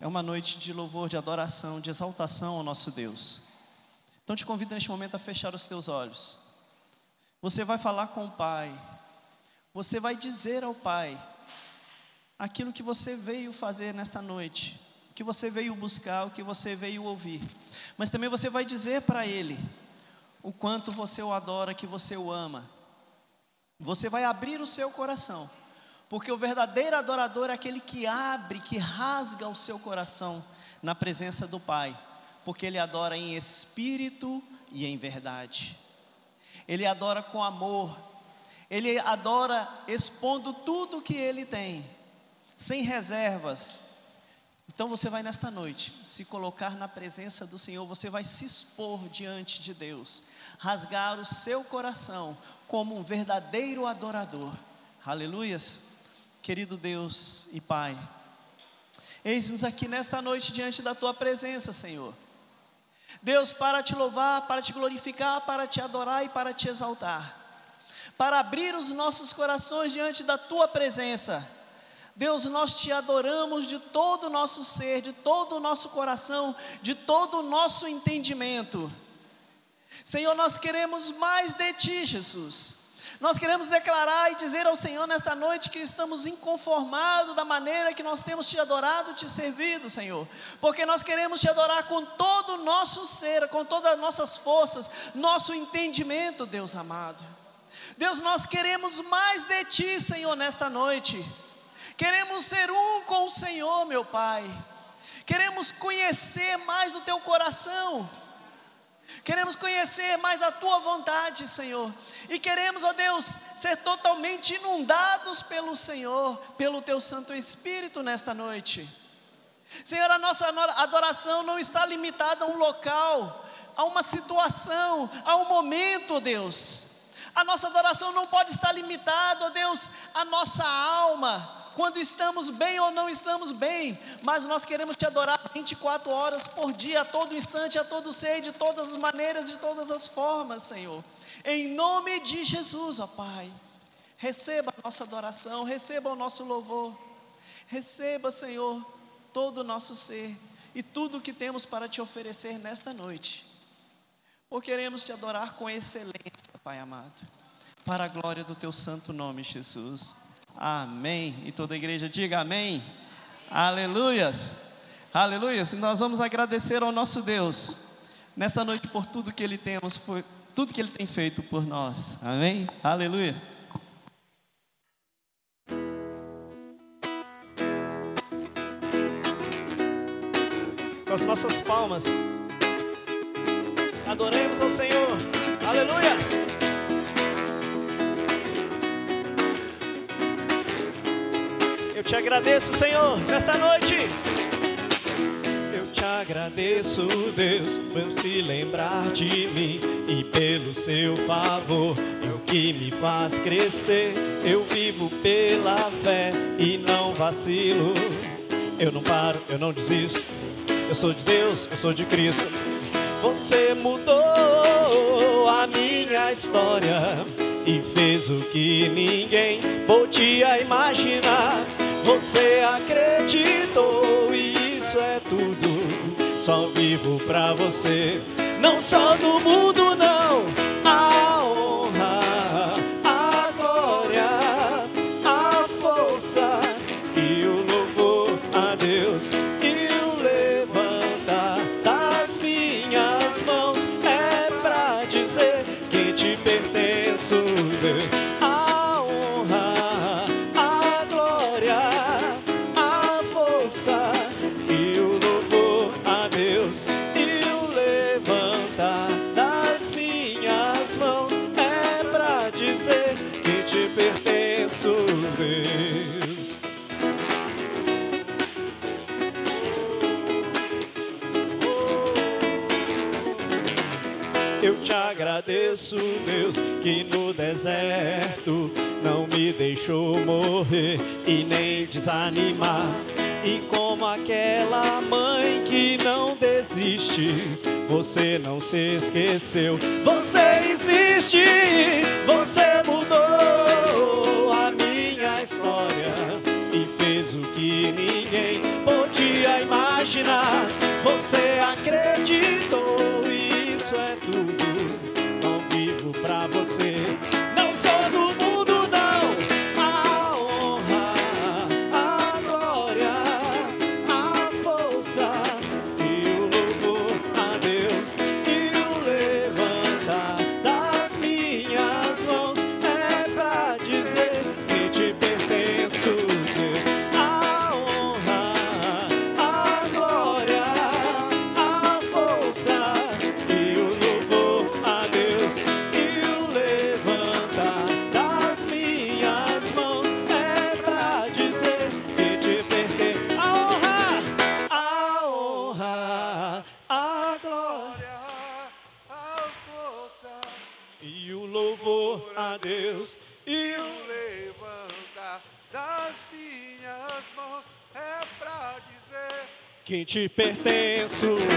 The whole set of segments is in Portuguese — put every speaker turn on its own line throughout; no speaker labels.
É uma noite de louvor, de adoração, de exaltação ao nosso Deus. Então te convido neste momento a fechar os teus olhos. Você vai falar com o Pai. Você vai dizer ao Pai aquilo que você veio fazer nesta noite, o que você veio buscar, o que você veio ouvir. Mas também você vai dizer para Ele o quanto você o adora, que você o ama. Você vai abrir o seu coração, porque o verdadeiro adorador é aquele que abre, que rasga o seu coração na presença do Pai porque ele adora em espírito e em verdade. Ele adora com amor. Ele adora expondo tudo que ele tem, sem reservas. Então você vai nesta noite se colocar na presença do Senhor, você vai se expor diante de Deus, rasgar o seu coração como um verdadeiro adorador. Aleluias. Querido Deus e Pai, eis-nos aqui nesta noite diante da tua presença, Senhor. Deus, para te louvar, para te glorificar, para te adorar e para te exaltar, para abrir os nossos corações diante da tua presença. Deus, nós te adoramos de todo o nosso ser, de todo o nosso coração, de todo o nosso entendimento. Senhor, nós queremos mais de ti, Jesus. Nós queremos declarar e dizer ao Senhor nesta noite que estamos inconformados da maneira que nós temos te adorado, te servido, Senhor, porque nós queremos te adorar com todo o nosso ser, com todas as nossas forças, nosso entendimento, Deus amado. Deus, nós queremos mais de Ti, Senhor, nesta noite. Queremos ser um com o Senhor, meu Pai. Queremos conhecer mais do Teu coração. Queremos conhecer mais da tua vontade, Senhor. E queremos, ó Deus, ser totalmente inundados pelo Senhor, pelo teu Santo Espírito nesta noite. Senhor, a nossa adoração não está limitada a um local, a uma situação, a um momento, Deus. A nossa adoração não pode estar limitada, ó Deus, à nossa alma, quando estamos bem ou não estamos bem, mas nós queremos te adorar 24 horas por dia, a todo instante, a todo ser, de todas as maneiras, de todas as formas, Senhor. Em nome de Jesus, ó Pai, receba a nossa adoração, receba o nosso louvor, receba, Senhor, todo o nosso ser e tudo o que temos para te oferecer nesta noite. Por queremos te adorar com excelência, Pai amado, para a glória do teu santo nome, Jesus. Amém. E toda a igreja diga amém. Aleluias. Aleluias. E nós vamos agradecer ao nosso Deus nesta noite por tudo que ele temos, por tudo que ele tem feito por nós. Amém. Aleluia. Com as nossas palmas, adoremos ao Senhor. Aleluia. Eu te agradeço, Senhor, nesta noite. Eu te agradeço, Deus, por se lembrar de mim e pelo seu favor, é o que me faz crescer. Eu vivo pela fé e não vacilo. Eu não paro, eu não desisto. Eu sou de Deus, eu sou de Cristo. Você mudou a minha história e fez o que ninguém podia imaginar. Você acreditou e isso é tudo. Só vivo pra você, não só do mundo, não agradeço, Deus, que no deserto não me deixou morrer e nem desanimar. E como aquela mãe que não desiste, você não se esqueceu, você existe, você mudou te pertenço,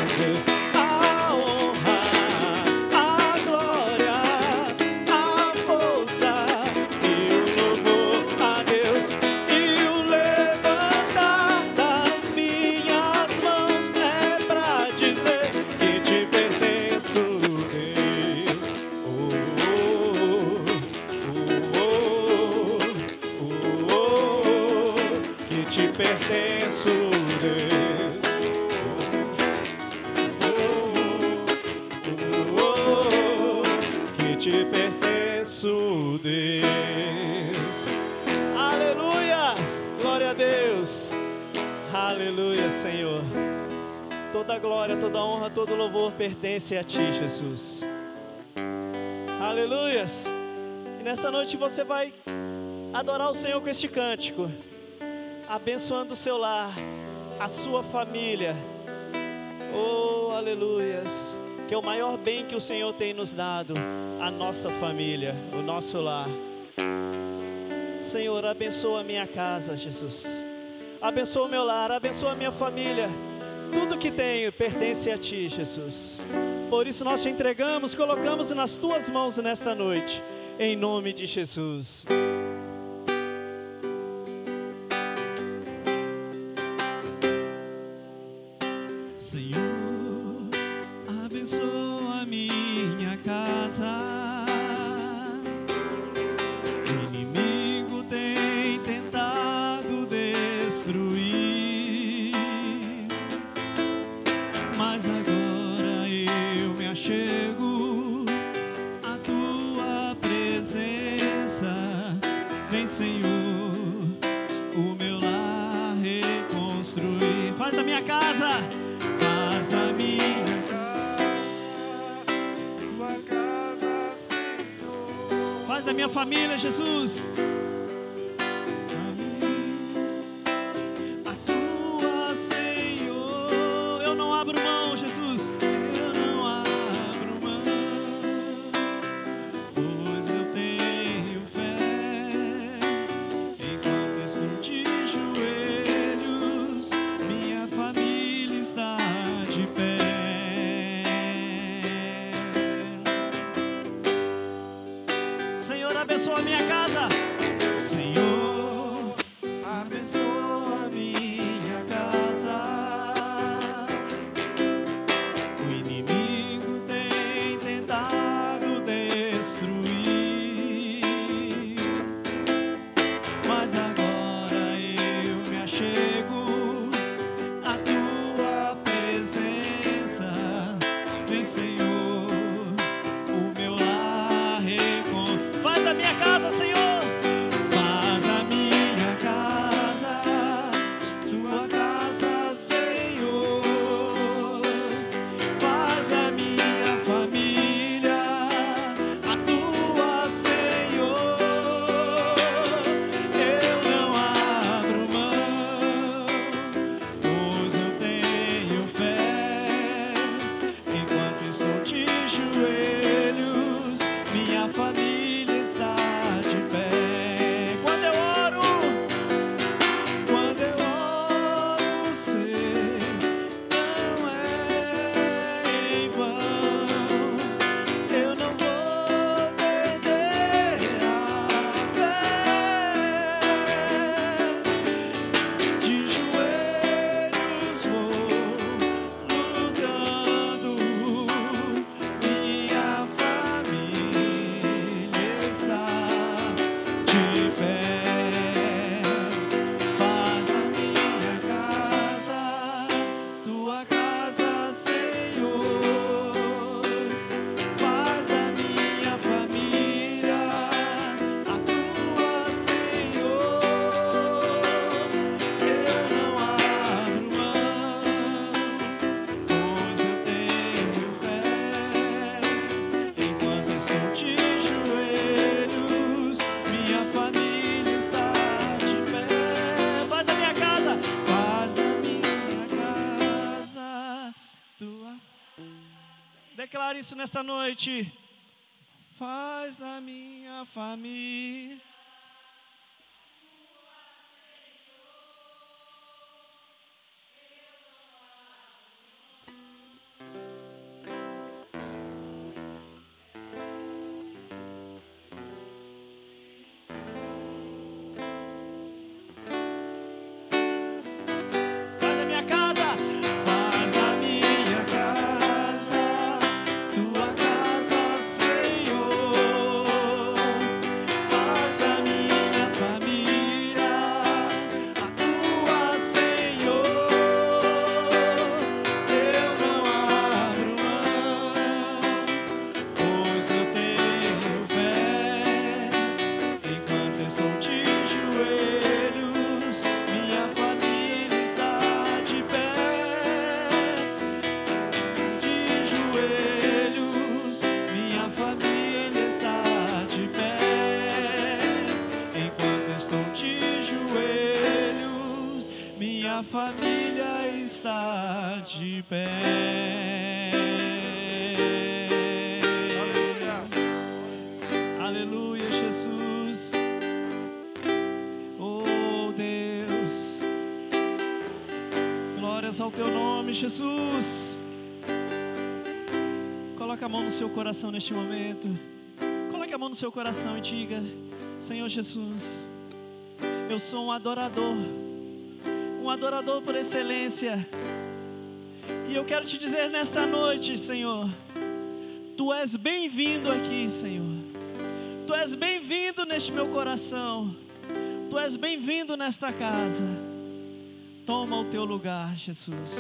pertence a Ti, Jesus. Aleluias. E nessa noite você vai adorar o Senhor com este cântico, abençoando o seu lar, a sua família. Oh, aleluias. Que é o maior bem que o Senhor tem nos dado, a nossa família, o nosso lar. Senhor, abençoa a minha casa, Jesus. Abençoa o meu lar, abençoa a minha família. Tudo que tenho pertence a Ti, Jesus. Por isso nós te entregamos, colocamos nas Tuas mãos nesta noite, em nome de Jesus. Isso nesta noite. faz na minha família. Teu nome, Jesus. Coloque a mão no seu coração neste momento. Coloque a mão no seu coração e diga: Senhor Jesus, eu sou um adorador, um adorador por excelência. E eu quero te dizer nesta noite, Senhor, Tu és bem-vindo aqui, Senhor. Tu és bem-vindo neste meu coração. Tu és bem-vindo nesta casa. Toma o teu lugar, Jesus.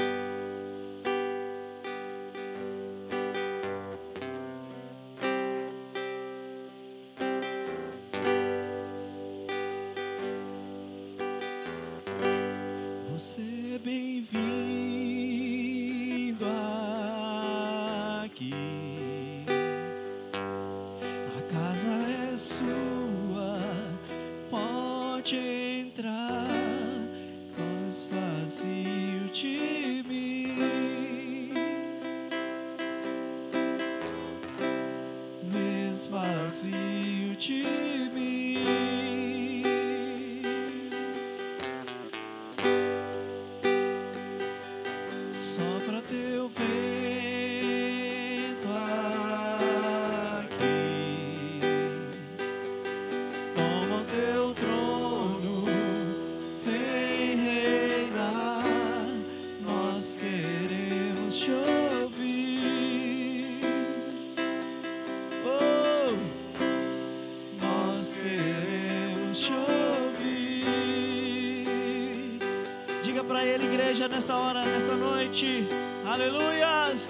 Ele, igreja, nesta hora, nesta noite. Aleluias.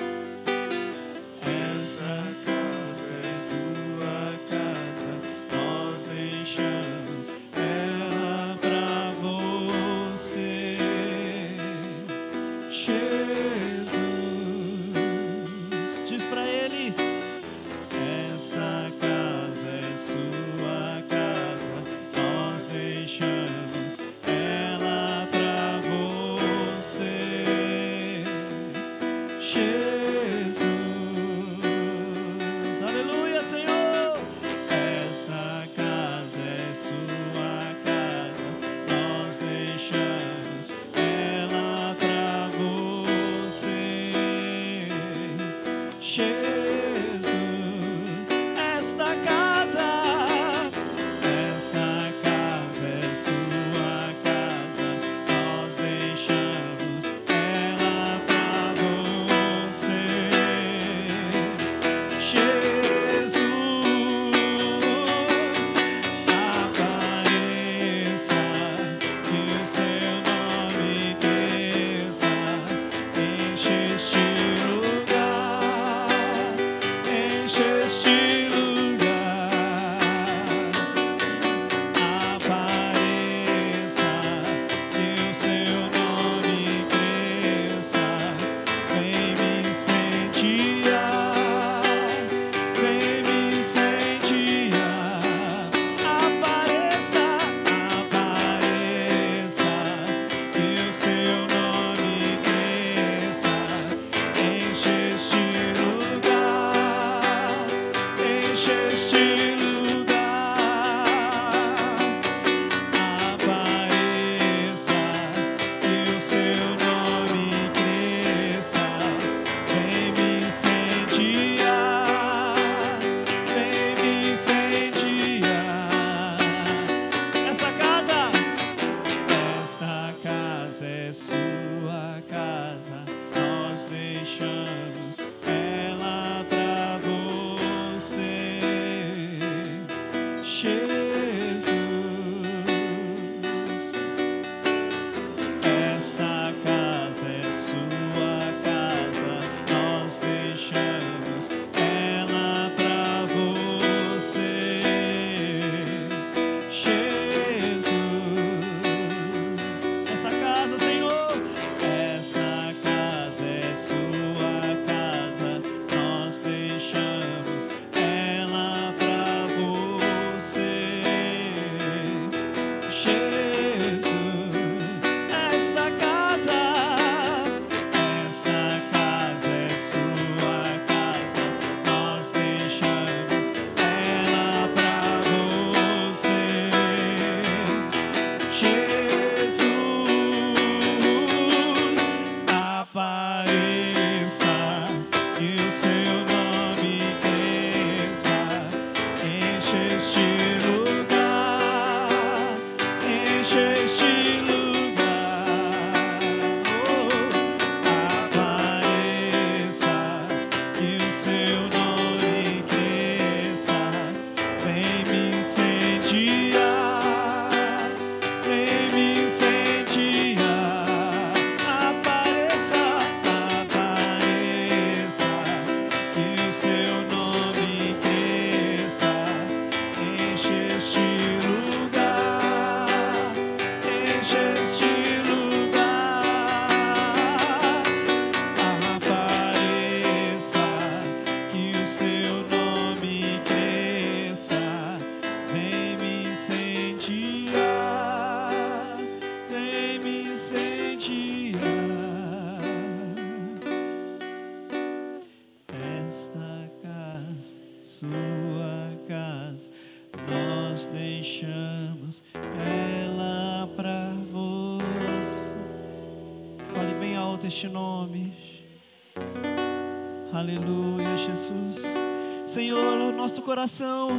Coração,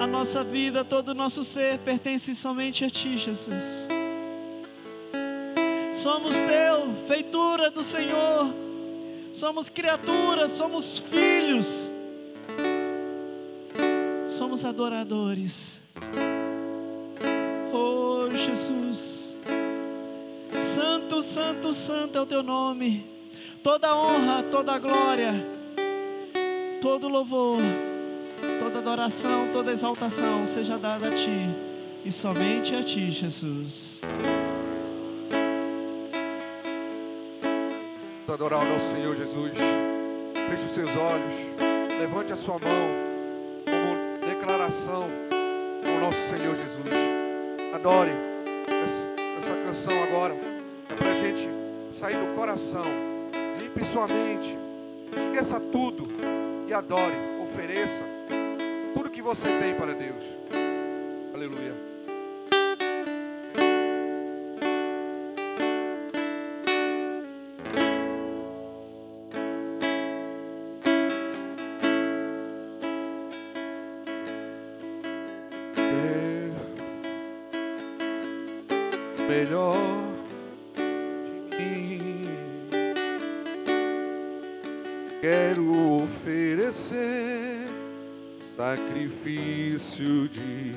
a nossa vida, todo o nosso ser pertence somente a Ti, Jesus. Somos Teu, feitura do Senhor. Somos criaturas, somos filhos. Somos adoradores. Oh, Jesus. Santo, santo, santo é o Teu nome. Toda honra, toda glória todo louvor, toda adoração, toda exaltação seja dada a Ti e somente a Ti, Jesus.
Adorar o nosso Senhor Jesus. Feche os seus olhos, levante a sua mão como declaração ao nosso Senhor Jesus. Adore essa, canção agora. É para a gente sair do coração. Limpe sua mente. Esqueça tudo e adore, ofereça tudo que você tem para Deus. Aleluia. É melhor quero oferecer sacrifício de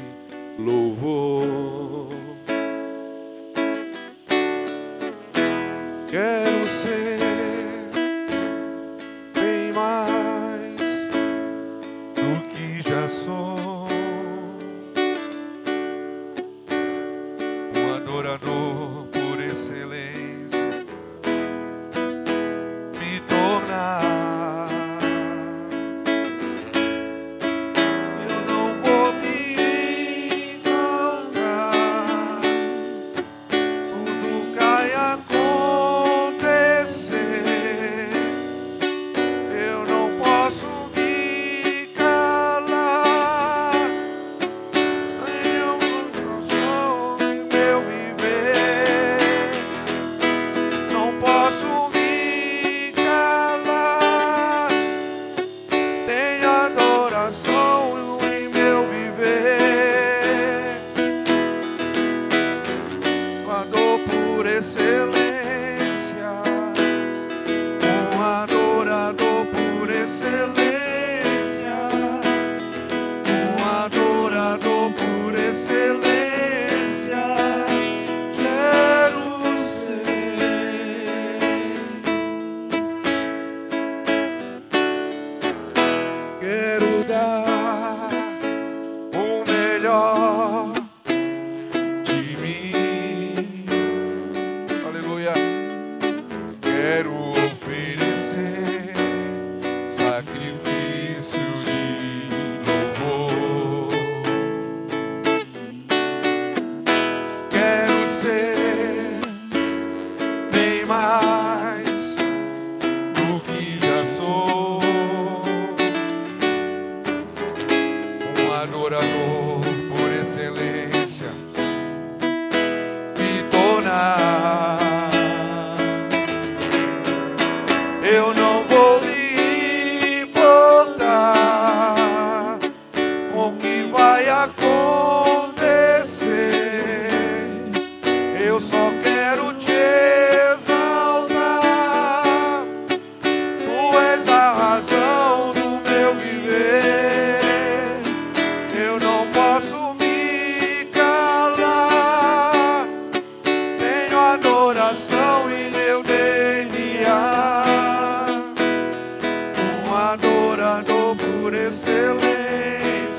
louvor. Quero ser bem mais do que já sou,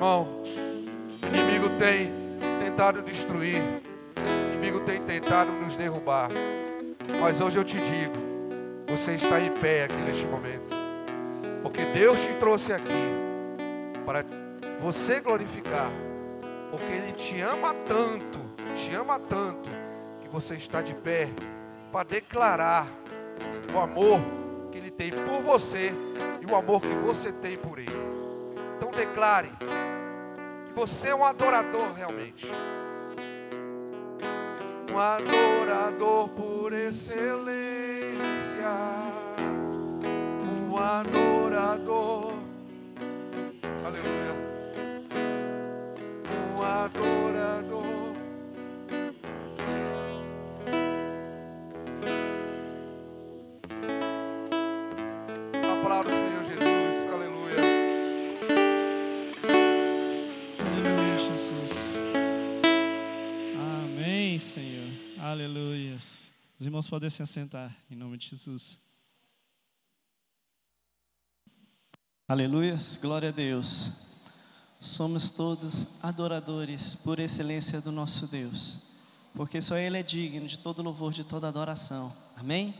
irmão, o inimigo tem tentado destruir, o inimigo tem tentado nos derrubar, mas hoje eu te digo, você está em pé aqui neste momento, porque Deus te trouxe aqui para você glorificar, porque Ele te ama tanto, te ama tanto, que você está de pé para declarar o amor que Ele tem por você e o amor que você tem por Ele. Então declare você é um adorador realmente. Um adorador por excelência. Um adorador. Aleluia. Um adorador.
Os irmãos podem se assentar em nome de Jesus.
Aleluias, glória a Deus. Somos todos adoradores por excelência do nosso Deus, porque só Ele é digno de todo louvor, de toda adoração. Amém?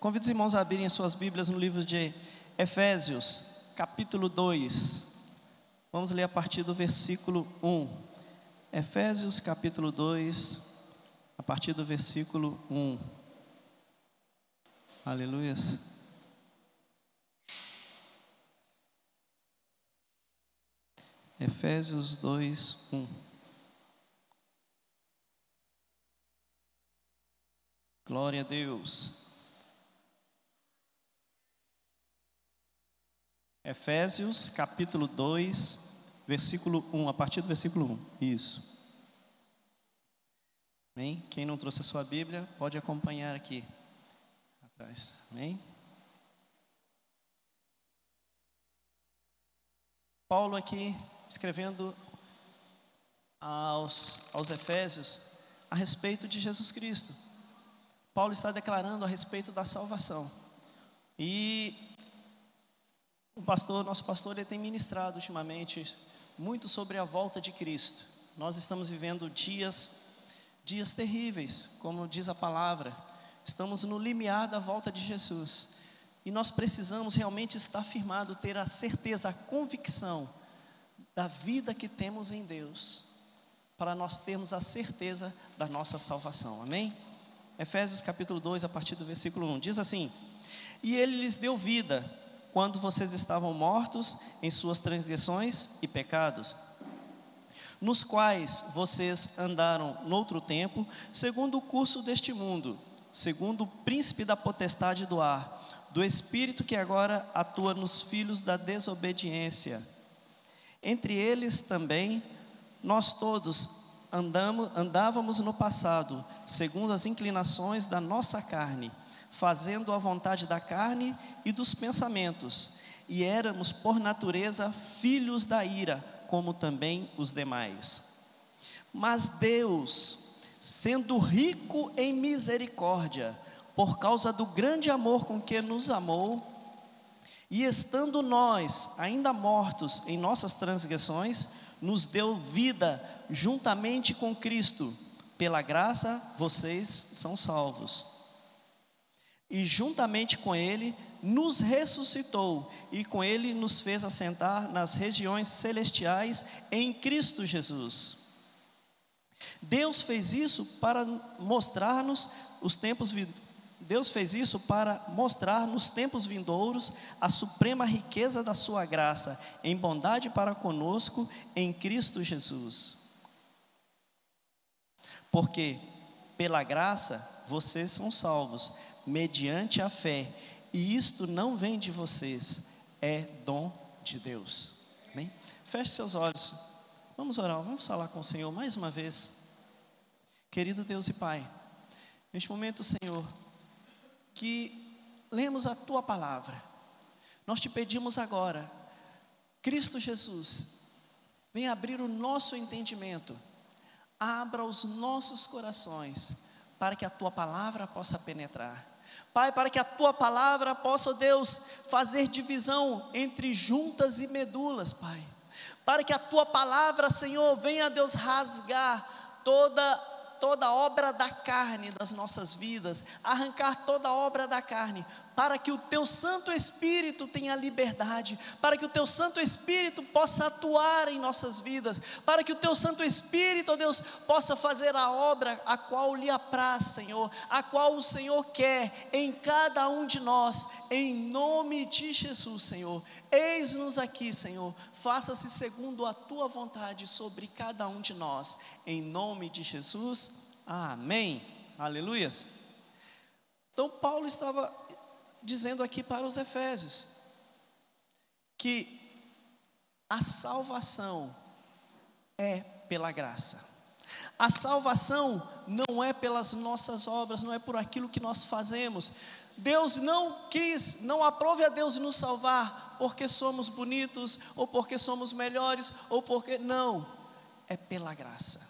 Convido os irmãos a abrirem suas Bíblias no livro de Efésios, capítulo 2. Vamos ler a partir do versículo 1. Efésios, capítulo 2, a partir do versículo 1. Aleluias. Efésios 2, 1. Glória a Deus. Efésios capítulo 2, versículo 1, a partir do versículo 1. Isso. Amém? Quem não trouxe a sua Bíblia, pode acompanhar aqui atrás. Amém? Paulo aqui escrevendo aos, aos Efésios a respeito de Jesus Cristo. Paulo está declarando a respeito da salvação. E o pastor, nosso pastor, ele tem ministrado ultimamente muito sobre a volta de Cristo. Nós estamos vivendo dias dias terríveis, como diz a palavra. Estamos no limiar da volta de Jesus. E nós precisamos realmente estar firmado, ter a certeza, a convicção da vida que temos em Deus, para nós termos a certeza da nossa salvação. Amém? Efésios capítulo 2, a partir do versículo 1, diz assim: E ele lhes deu vida quando vocês estavam mortos em suas transgressões e pecados, nos quais vocês andaram noutro tempo, segundo o curso deste mundo, segundo o príncipe da potestade do ar, do espírito que agora atua nos filhos da desobediência. Entre eles também nós todos andamos, andávamos no passado, segundo as inclinações da nossa carne, fazendo a vontade da carne e dos pensamentos, e éramos por natureza filhos da ira, como também os demais. Mas Deus, sendo rico em misericórdia, por causa do grande amor com que nos amou, e estando nós ainda mortos em nossas transgressões, nos deu vida juntamente com Cristo. Pela graça vocês são salvos. E juntamente com Ele nos ressuscitou e com Ele nos fez assentar nas regiões celestiais em Cristo Jesus. Deus fez isso para mostrar-nos os tempos Deus fez isso para mostrar nos tempos vindouros a suprema riqueza da sua graça em bondade para conosco em Cristo Jesus. Porque pela graça vocês são salvos mediante a fé, e isto não vem de vocês, é dom de Deus. Amém? Feche seus olhos. Vamos orar, vamos falar com o Senhor mais uma vez. Querido Deus e Pai, neste momento, Senhor, que lemos a tua palavra. Nós te pedimos agora, Cristo Jesus, venha abrir o nosso entendimento, abra os nossos corações, para que a tua palavra possa penetrar. Pai, para que a tua palavra possa, Deus, fazer divisão entre juntas e medulas, Pai. Para que a tua palavra, Senhor, venha, Deus, rasgar toda toda obra da carne das nossas vidas, arrancar toda obra da carne, para que o teu Santo Espírito tenha liberdade, para que o teu Santo Espírito possa atuar em nossas vidas, para que o teu Santo Espírito, ó Deus, possa fazer a obra a qual lhe apraz, Senhor, a qual o Senhor quer em cada um de nós, em nome de Jesus, Senhor. Eis-nos aqui, Senhor, faça-se segundo a tua vontade sobre cada um de nós, em nome de Jesus. Amém. Aleluias. Então, Paulo estava dizendo aqui para os Efésios que a salvação é pela graça. A salvação não é pelas nossas obras, não é por aquilo que nós fazemos. Deus não quis, não aprove a Deus nos salvar porque somos bonitos, ou porque somos melhores, ou porque. Não, é pela graça.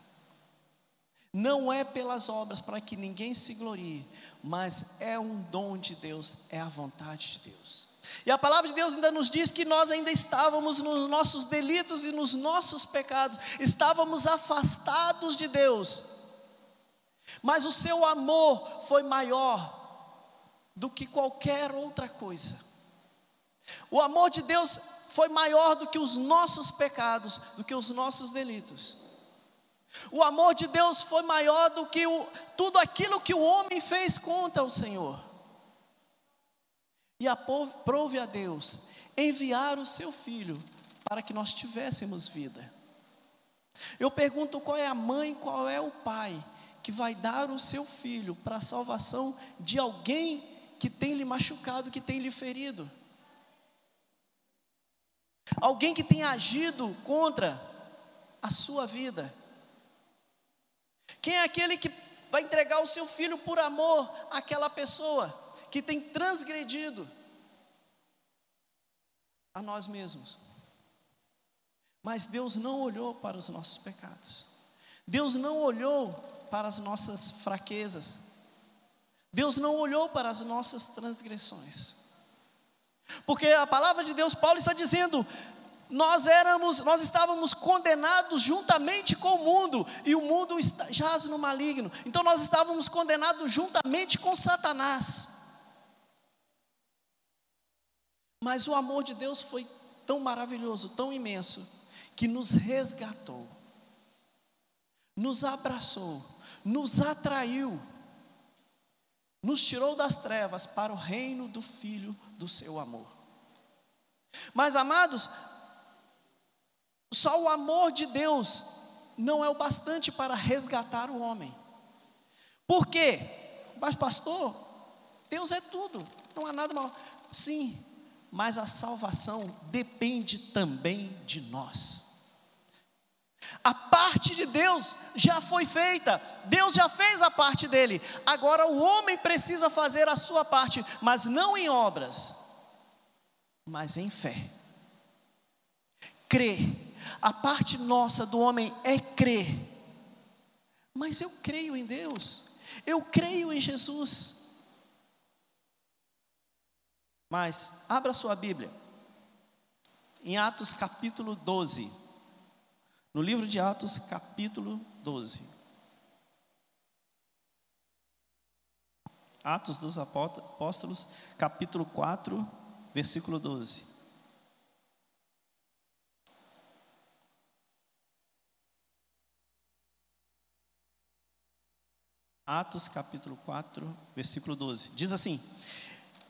Não é pelas obras para que ninguém se glorie, mas é um dom de Deus, é a vontade de Deus. E a palavra de Deus ainda nos diz que nós ainda estávamos nos nossos delitos e nos nossos pecados, estávamos afastados de Deus, mas o seu amor foi maior do que qualquer outra coisa. O amor de Deus foi maior do que os nossos pecados, do que os nossos delitos. O amor de Deus foi maior do que o, tudo aquilo que o homem fez contra o Senhor. E aprove a Deus enviar o seu filho para que nós tivéssemos vida. Eu pergunto qual é a mãe, qual é o pai que vai dar o seu filho para a salvação de alguém que tem lhe machucado, que tem lhe ferido. Alguém que tem agido contra a sua vida. Quem é aquele que vai entregar o seu filho por amor àquela pessoa que tem transgredido a nós mesmos? Mas Deus não olhou para os nossos pecados. Deus não olhou para as nossas fraquezas. Deus não olhou para as nossas transgressões. Porque a palavra de Deus, Paulo está dizendo: nós éramos, nós estávamos condenados juntamente com o mundo, e o mundo está, jaz no maligno. Então nós estávamos condenados juntamente com Satanás. Mas o amor de Deus foi tão maravilhoso, tão imenso, que nos resgatou, nos abraçou, nos atraiu, nos tirou das trevas para o reino do Filho do seu amor. Mas amados, só o amor de Deus não é o bastante para resgatar o homem. Por quê? Mas, pastor, Deus é tudo, não há nada mal. Sim, mas a salvação depende também de nós. A parte de Deus já foi feita, Deus já fez a parte dele, agora o homem precisa fazer a sua parte, mas não em obras, mas em fé. Crer a parte nossa do homem é crer. Mas eu creio em Deus, eu creio em Jesus. Mas abra sua Bíblia, em Atos capítulo 12. No livro de Atos, capítulo 12. Atos dos Apóstolos, capítulo 4, versículo 12. Atos capítulo 4, versículo 12. Diz assim: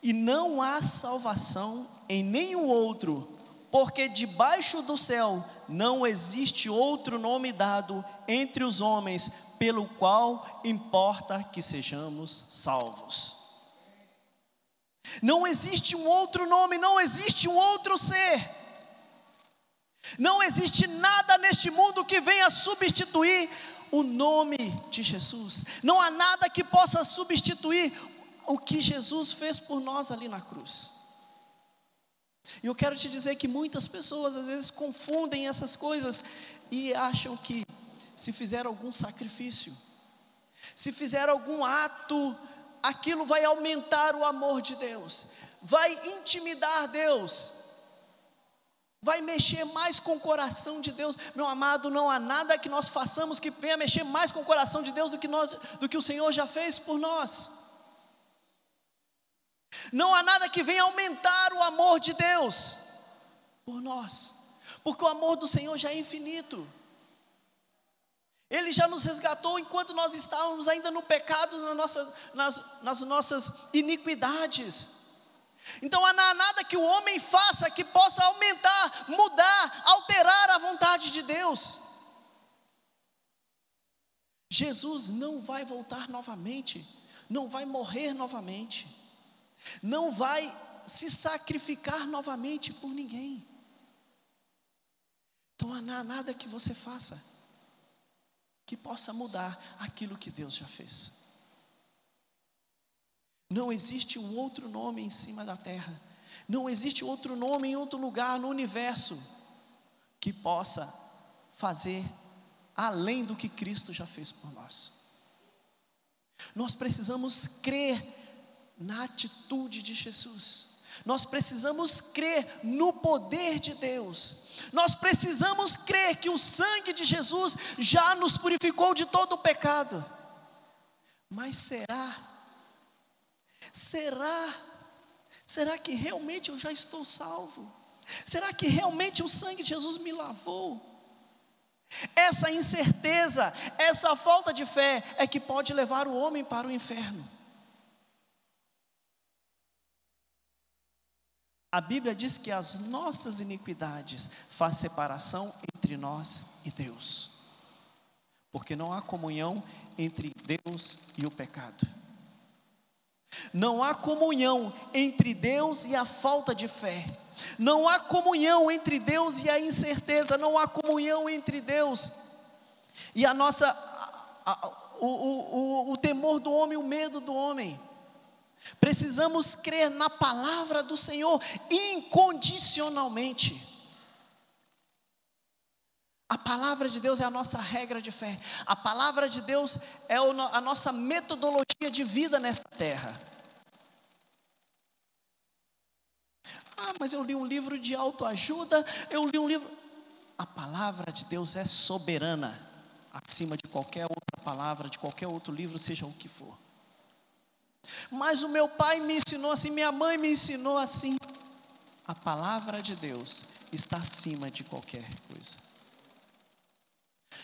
E não há salvação em nenhum outro, porque debaixo do céu não existe outro nome dado entre os homens pelo qual importa que sejamos salvos. Não existe um outro nome, não existe um outro ser. Não existe nada neste mundo que venha substituir o nome de Jesus. Não há nada que possa substituir o que Jesus fez por nós ali na cruz. E eu quero te dizer que muitas pessoas às vezes confundem essas coisas e acham que se fizer algum sacrifício, se fizer algum ato, aquilo vai aumentar o amor de Deus, vai intimidar Deus, vai mexer mais com o coração de Deus. Meu amado, não há nada que nós façamos que venha mexer mais com o coração de Deus do que, nós, do que o Senhor já fez por nós. Não há nada que venha aumentar o amor de Deus por nós, porque o amor do Senhor já é infinito. Ele já nos resgatou enquanto nós estávamos ainda no pecado, na nossa, nas, nas nossas iniquidades. Então não há nada que o homem faça que possa aumentar, mudar, alterar a vontade de Deus. Jesus não vai voltar novamente, não vai morrer novamente, não vai se sacrificar novamente por ninguém. Então não há nada que você faça que possa mudar aquilo que Deus já fez. Não existe um outro nome em cima da terra, não existe outro nome em outro lugar no universo que possa fazer além do que Cristo já fez por nós. Nós precisamos crer na atitude de Jesus. Nós precisamos crer no poder de Deus. Nós precisamos crer que o sangue de Jesus já nos purificou de todo o pecado. Mas será? Será? Será que realmente eu já estou salvo? Será que realmente o sangue de Jesus me lavou? Essa incerteza, essa falta de fé é que pode levar o homem para o inferno. A Bíblia diz que as nossas iniquidades faz separação entre nós e Deus. Porque não há comunhão entre Deus e o pecado. Não há comunhão entre Deus e a falta de fé. Não há comunhão entre Deus e a incerteza. Não há comunhão entre Deus e a nossa, a, a, o, o, o, o temor do homem, o medo do homem. Precisamos crer na palavra do Senhor incondicionalmente. A palavra de Deus é a nossa regra de fé. A palavra de Deus é a nossa metodologia de vida nesta terra. Ah, mas eu li um livro de autoajuda, eu li um livro. A palavra de Deus é soberana acima de qualquer outra palavra, de qualquer outro livro, seja o que for. Mas o meu pai me ensinou assim, minha mãe me ensinou assim. A palavra de Deus está acima de qualquer coisa.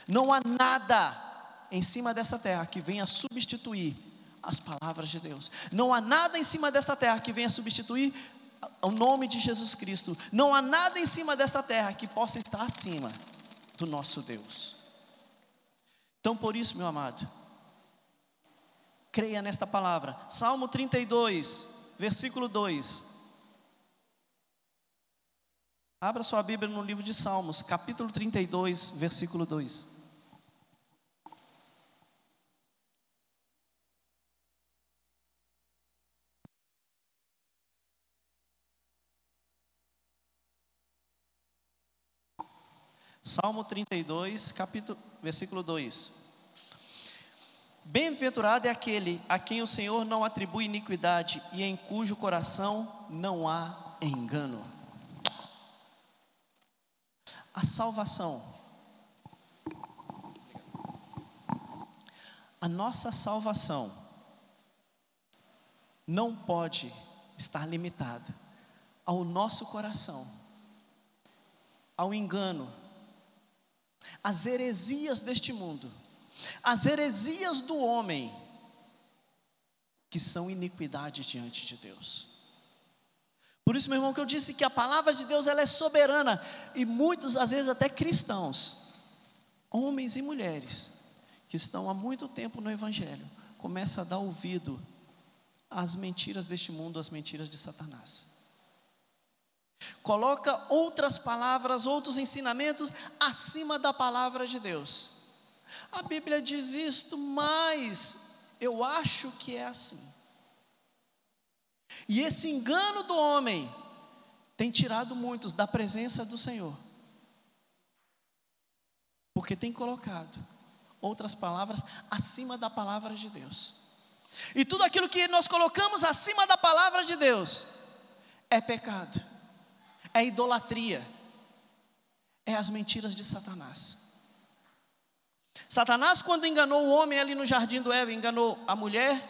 Não há nada em cima dessa terra que venha substituir as palavras de Deus. Não há nada em cima dessa terra que venha substituir o nome de Jesus Cristo. Não há nada em cima dessa terra que possa estar acima do nosso Deus. Então, por isso, meu amado, creia nesta palavra. Salmo 32, versículo 2. Abra sua Bíblia no livro de Salmos, capítulo 32, versículo 2. Salmo 32, capítulo, versículo 2. Bem-aventurado é aquele a quem o Senhor não atribui iniquidade e em cujo coração não há engano. A salvação, a nossa salvação, não pode estar limitada ao nosso coração, ao engano, às heresias deste mundo as heresias do homem, que são iniquidades diante de Deus. Por isso, meu irmão, que eu disse que a palavra de Deus ela é soberana e muitos, às vezes até cristãos, homens e mulheres, que estão há muito tempo no Evangelho, começam a dar ouvido às mentiras deste mundo, às mentiras de Satanás. Coloca outras palavras, outros ensinamentos acima da palavra de Deus. A Bíblia diz isto, mas eu acho que é assim. E esse engano do homem tem tirado muitos da presença do Senhor. Porque tem colocado outras palavras, acima da palavra de Deus. E tudo aquilo que nós colocamos acima da palavra de Deus é pecado, é idolatria, é as mentiras de Satanás. Satanás, quando enganou o homem ali no jardim do Éden, enganou a mulher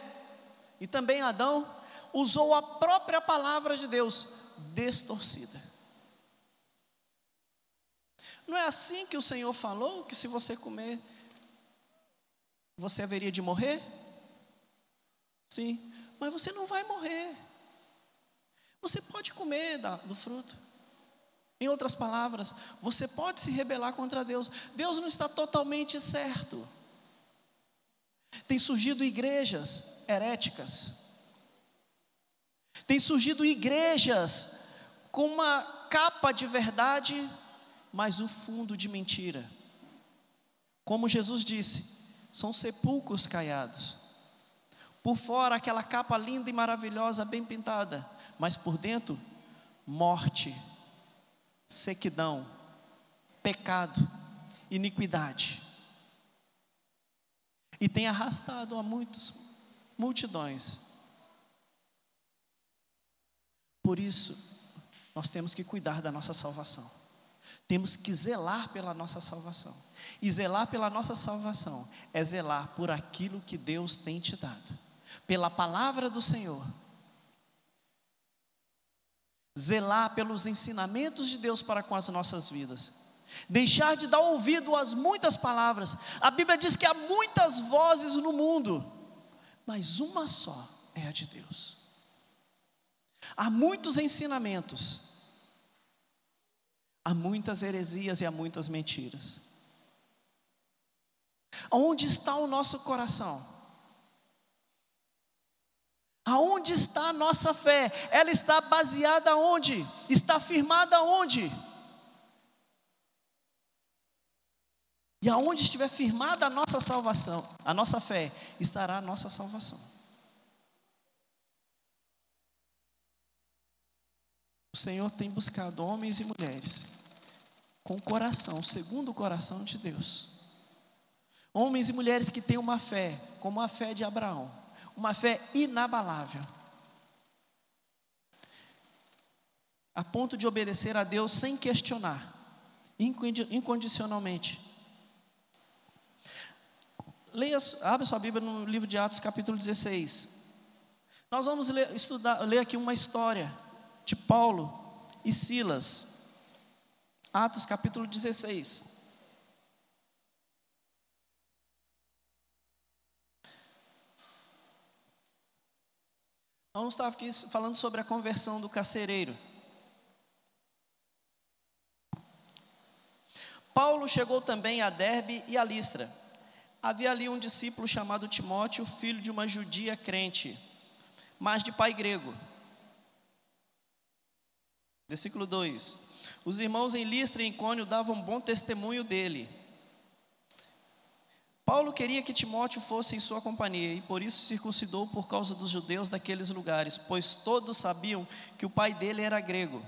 e também Adão, usou a própria palavra de Deus distorcida. Não é assim que o Senhor falou que se você comer, você haveria de morrer? Sim, mas você não vai morrer. Você pode comer do fruto. Em outras palavras, você pode se rebelar contra Deus. Deus não está totalmente certo. Tem surgido igrejas heréticas. Tem surgido igrejas com uma capa de verdade, mas o um fundo de mentira. Como Jesus disse, são sepulcros caiados. Por fora, aquela capa linda e maravilhosa, bem pintada, mas por dentro, morte sequidão, pecado, iniquidade. E tem arrastado a muitos, multidões. Por isso, nós temos que cuidar da nossa salvação. Temos que zelar pela nossa salvação. E zelar pela nossa salvação é zelar por aquilo que Deus tem te dado, pela palavra do Senhor zelar pelos ensinamentos de Deus para com as nossas vidas. Deixar de dar ouvido às muitas palavras. A Bíblia diz que há muitas vozes no mundo, mas uma só é a de Deus. Há muitos ensinamentos, há muitas heresias e há muitas mentiras. Onde está o nosso coração? Aonde está a nossa fé? Ela está baseada onde? Está firmada onde? E aonde estiver firmada a nossa salvação, a nossa fé, estará a nossa salvação. O Senhor tem buscado homens e mulheres com o coração, segundo o coração de Deus. Homens e mulheres que têm uma fé, como a fé de Abraão uma fé inabalável, a ponto de obedecer a Deus sem questionar, incondicionalmente. Leia, abre sua Bíblia no livro de Atos, capítulo 16. Nós vamos ler, estudar, ler aqui uma história de Paulo e Silas. Atos, capítulo 16. Vamos estar aqui falando sobre a conversão do carcereiro. Paulo chegou também a Derbe e a Listra. Havia ali um discípulo chamado Timóteo, filho de uma judia crente, mas de pai grego. Versículo 2: Os irmãos em Listra e em Cônio davam bom testemunho dele. Paulo queria que Timóteo fosse em sua companhia e por isso circuncidou por causa dos judeus daqueles lugares, pois todos sabiam que o pai dele era grego.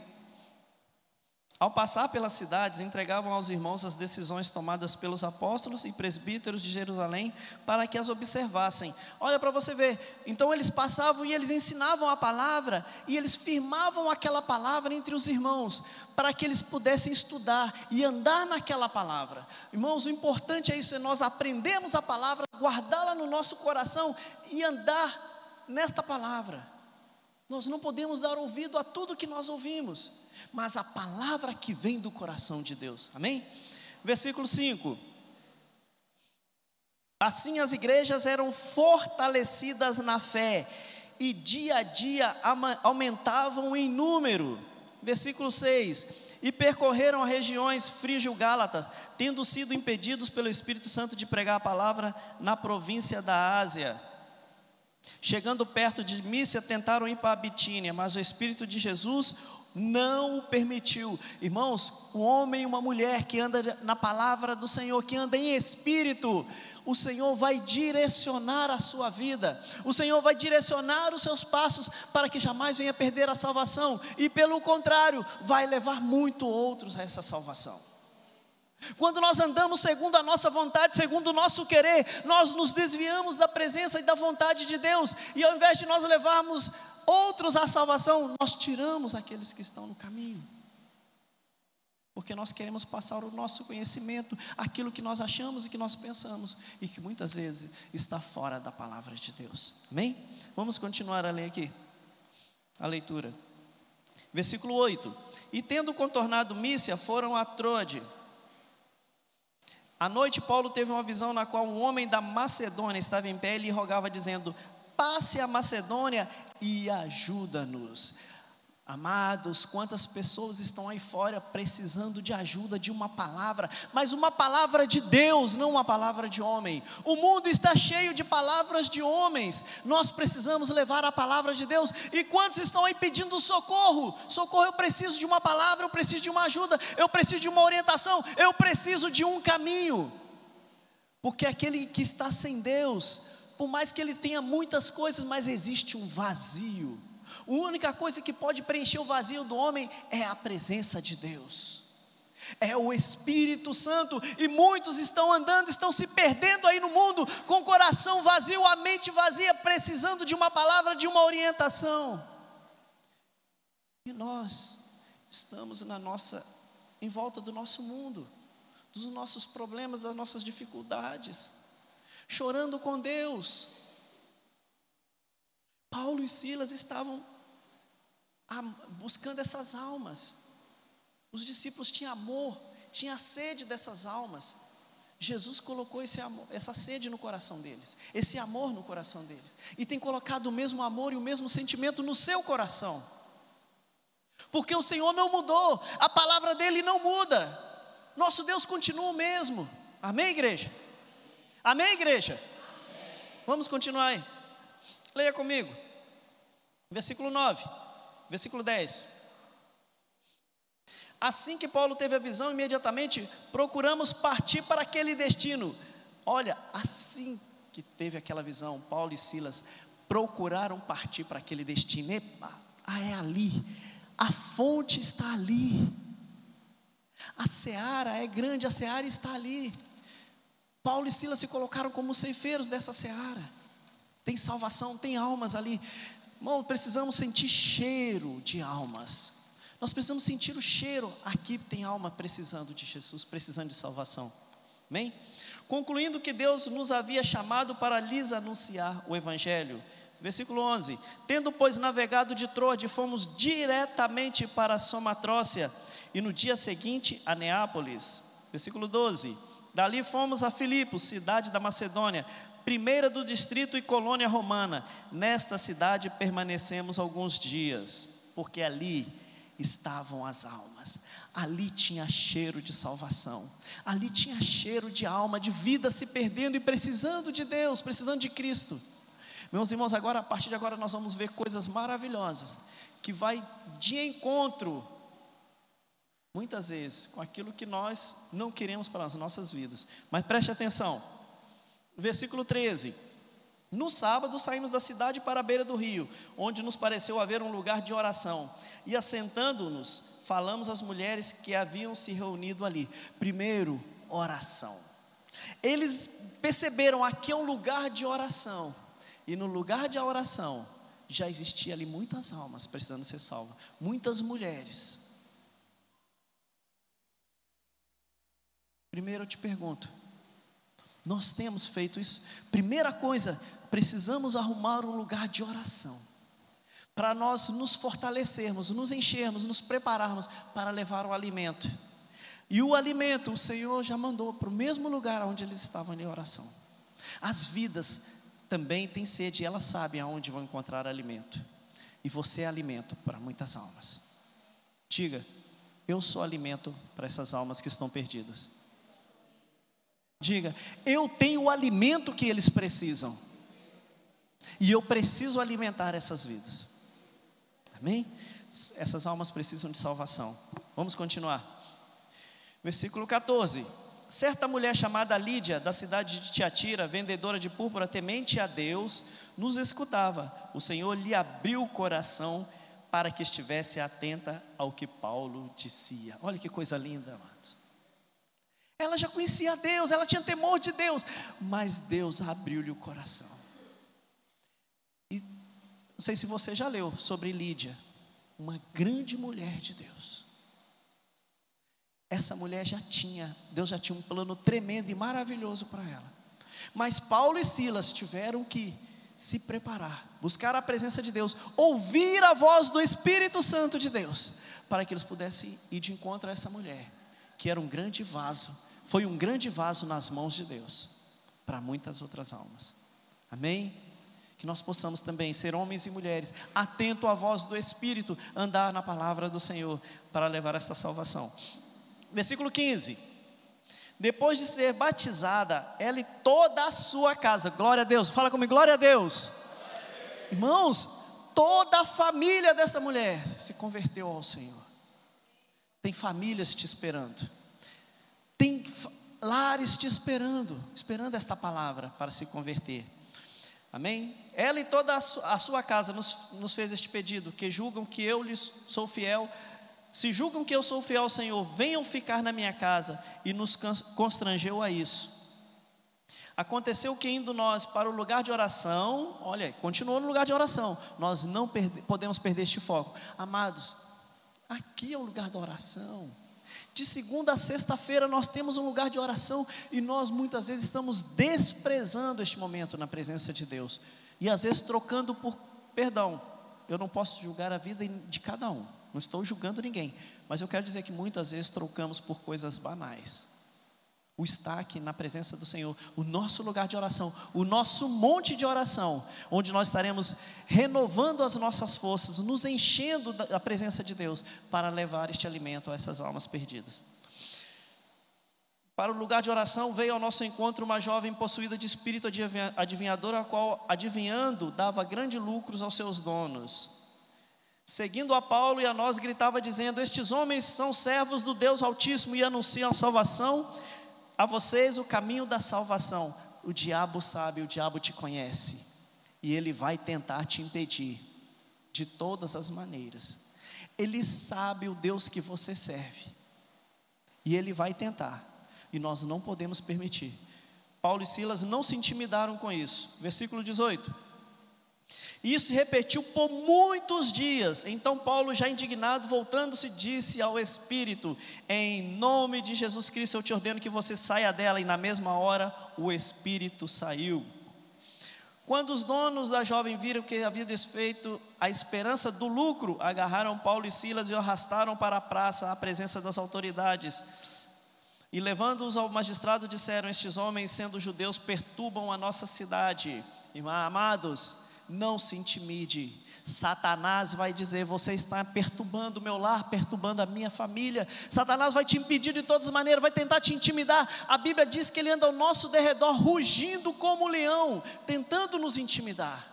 Ao passar pelas cidades, entregavam aos irmãos as decisões tomadas pelos apóstolos e presbíteros de Jerusalém para que as observassem. Olha para você ver. Então eles passavam e eles ensinavam a palavra e eles firmavam aquela palavra entre os irmãos para que eles pudessem estudar e andar naquela palavra. Irmãos, o importante é isso, é nós aprendemos a palavra, guardá-la no nosso coração e andar nesta palavra. Nós não podemos dar ouvido a tudo que nós ouvimos mas a palavra que vem do coração de Deus. Amém? Versículo 5. Assim as igrejas eram fortalecidas na fé e dia a dia aumentavam em número. Versículo 6. E percorreram regiões frígio-gálatas, tendo sido impedidos pelo Espírito Santo de pregar a palavra na província da Ásia. Chegando perto de Mícia, tentaram ir para a Bitínia, mas o Espírito de Jesus não o permitiu. Irmãos, um homem e uma mulher que anda na palavra do Senhor, que anda em espírito, o Senhor vai direcionar a sua vida, o Senhor vai direcionar os seus passos para que jamais venha perder a salvação, e pelo contrário, vai levar muito outros a essa salvação. Quando nós andamos segundo a nossa vontade, segundo o nosso querer, nós nos desviamos da presença e da vontade de Deus, e ao invés de nós levarmos outros à salvação, nós tiramos aqueles que estão no caminho. Porque nós queremos passar o nosso conhecimento, aquilo que nós achamos e que nós pensamos, e que muitas vezes está fora da palavra de Deus. Amém? Vamos continuar a ler aqui. A leitura. Versículo 8: E tendo contornado Mícia, foram a Trode à noite, Paulo teve uma visão na qual um homem da Macedônia estava em pé e lhe rogava, dizendo: Passe a Macedônia e ajuda-nos. Amados, quantas pessoas estão aí fora precisando de ajuda de uma palavra, mas uma palavra de Deus, não uma palavra de homem. O mundo está cheio de palavras de homens. Nós precisamos levar a palavra de Deus. E quantos estão aí pedindo socorro? Socorro, eu preciso de uma palavra, eu preciso de uma ajuda, eu preciso de uma orientação, eu preciso de um caminho. Porque aquele que está sem Deus, por mais que ele tenha muitas coisas, mas existe um vazio a única coisa que pode preencher o vazio do homem é a presença de Deus. É o Espírito Santo, e muitos estão andando, estão se perdendo aí no mundo, com o coração vazio, a mente vazia, precisando de uma palavra, de uma orientação. E nós estamos na nossa, em volta do nosso mundo, dos nossos problemas, das nossas dificuldades, chorando com Deus, Paulo e Silas estavam buscando essas almas. Os discípulos tinham amor, tinham sede dessas almas. Jesus colocou esse amor, essa sede no coração deles, esse amor no coração deles, e tem colocado o mesmo amor e o mesmo sentimento no seu coração, porque o Senhor não mudou, a palavra dele não muda, nosso Deus continua o mesmo, amém, igreja? Amém, igreja? Amém. Vamos continuar aí. Leia comigo. Versículo 9, versículo 10. Assim que Paulo teve a visão, imediatamente procuramos partir para aquele destino. Olha, assim que teve aquela visão, Paulo e Silas procuraram partir para aquele destino. Epa, ah, é ali, a fonte está ali, a seara é grande, a seara está ali. Paulo e Silas se colocaram como ceifeiros dessa seara. Tem salvação, tem almas ali. Irmão, precisamos sentir cheiro de almas. Nós precisamos sentir o cheiro. Aqui tem alma precisando de Jesus, precisando de salvação. Amém? Concluindo que Deus nos havia chamado para lhes anunciar o Evangelho. Versículo 11: Tendo, pois, navegado de Troade, fomos diretamente para Somatrócia e no dia seguinte a Neápolis. Versículo 12: Dali fomos a Filipos, cidade da Macedônia, primeira do distrito e colônia romana. Nesta cidade permanecemos alguns dias, porque ali estavam as almas. Ali tinha cheiro de salvação. Ali tinha cheiro de alma, de vida se perdendo e precisando de Deus, precisando de Cristo. Meus irmãos, agora a partir de agora nós vamos ver coisas maravilhosas que vai de encontro muitas vezes com aquilo que nós não queremos para as nossas vidas. Mas preste atenção. Versículo 13. No sábado saímos da cidade para a beira do rio, onde nos pareceu haver um lugar de oração. E assentando-nos, falamos às mulheres que haviam se reunido ali. Primeiro, oração. Eles perceberam aqui é um lugar de oração. E no lugar de oração já existia ali muitas almas precisando ser salvas, muitas mulheres. Primeiro eu te pergunto, nós temos feito isso. Primeira coisa, precisamos arrumar um lugar de oração. Para nós nos fortalecermos, nos enchermos, nos prepararmos para levar o alimento. E o alimento o Senhor já mandou para o mesmo lugar onde eles estavam em oração. As vidas também têm sede e elas sabem aonde vão encontrar alimento. E você é alimento para muitas almas. Diga, eu sou alimento para essas almas que estão perdidas. Diga, eu tenho o alimento que eles precisam. E eu preciso alimentar essas vidas. Amém? Essas almas precisam de salvação. Vamos continuar. Versículo 14. Certa mulher chamada Lídia, da cidade de Tiatira, vendedora de púrpura, temente a Deus, nos escutava. O Senhor lhe abriu o coração para que estivesse atenta ao que Paulo dizia. Olha que coisa linda, amados. Ela já conhecia Deus, ela tinha temor de Deus, mas Deus abriu-lhe o coração. E não sei se você já leu sobre Lídia, uma grande mulher de Deus. Essa mulher já tinha, Deus já tinha um plano tremendo e maravilhoso para ela. Mas Paulo e Silas tiveram que se preparar, buscar a presença de Deus, ouvir a voz do Espírito Santo de Deus, para que eles pudessem ir de encontro a essa mulher, que era um grande vaso, foi um grande vaso nas mãos de Deus, para muitas outras almas. Amém? Que nós possamos também ser homens e mulheres, atento à voz do Espírito, andar na palavra do Senhor, para levar esta salvação. Versículo 15. Depois de ser batizada, ela e toda a sua casa, glória a Deus, fala comigo, glória a Deus. Glória a Deus. Irmãos, toda a família dessa mulher se converteu ao Senhor. Tem famílias te esperando, tem lares te esperando, esperando esta palavra para se converter. Amém? Ela e toda a sua casa nos, nos fez este pedido: que julgam que eu lhes sou fiel se julgam que eu sou fiel ao Senhor, venham ficar na minha casa, e nos constrangeu a isso. Aconteceu que indo nós para o lugar de oração, olha, continuou no lugar de oração, nós não perde, podemos perder este foco. Amados, aqui é o lugar da oração. De segunda a sexta-feira nós temos um lugar de oração e nós muitas vezes estamos desprezando este momento na presença de Deus. E às vezes trocando por perdão. Eu não posso julgar a vida de cada um. Não estou julgando ninguém, mas eu quero dizer que muitas vezes trocamos por coisas banais. O estar aqui na presença do Senhor, o nosso lugar de oração, o nosso monte de oração, onde nós estaremos renovando as nossas forças, nos enchendo da presença de Deus para levar este alimento a essas almas perdidas. Para o lugar de oração veio ao nosso encontro uma jovem possuída de espírito adivinhador, a qual, adivinhando, dava grandes lucros aos seus donos seguindo a Paulo e a nós, gritava dizendo: Estes homens são servos do Deus Altíssimo e anunciam a salvação, a vocês o caminho da salvação. O diabo sabe, o diabo te conhece, e ele vai tentar te impedir de todas as maneiras. Ele sabe o Deus que você serve, e ele vai tentar, e nós não podemos permitir. Paulo e Silas não se intimidaram com isso. Versículo 18. Isso se repetiu por muitos dias. Então Paulo, já indignado, voltando-se, disse ao Espírito: Em nome de Jesus Cristo, eu te ordeno que você saia dela. E na mesma hora, o Espírito saiu. Quando os donos da jovem viram que havia desfeito a esperança do lucro, agarraram Paulo e Silas e o arrastaram para a praça, à presença das autoridades. E levando-os ao magistrado, disseram: Estes homens, sendo judeus, perturbam a nossa cidade. Amados, não se intimide. Satanás vai dizer: Você está perturbando o meu lar, perturbando a minha família. Satanás vai te impedir de todas as maneiras, vai tentar te intimidar. A Bíblia diz que ele anda ao nosso derredor, rugindo como leão, tentando nos intimidar.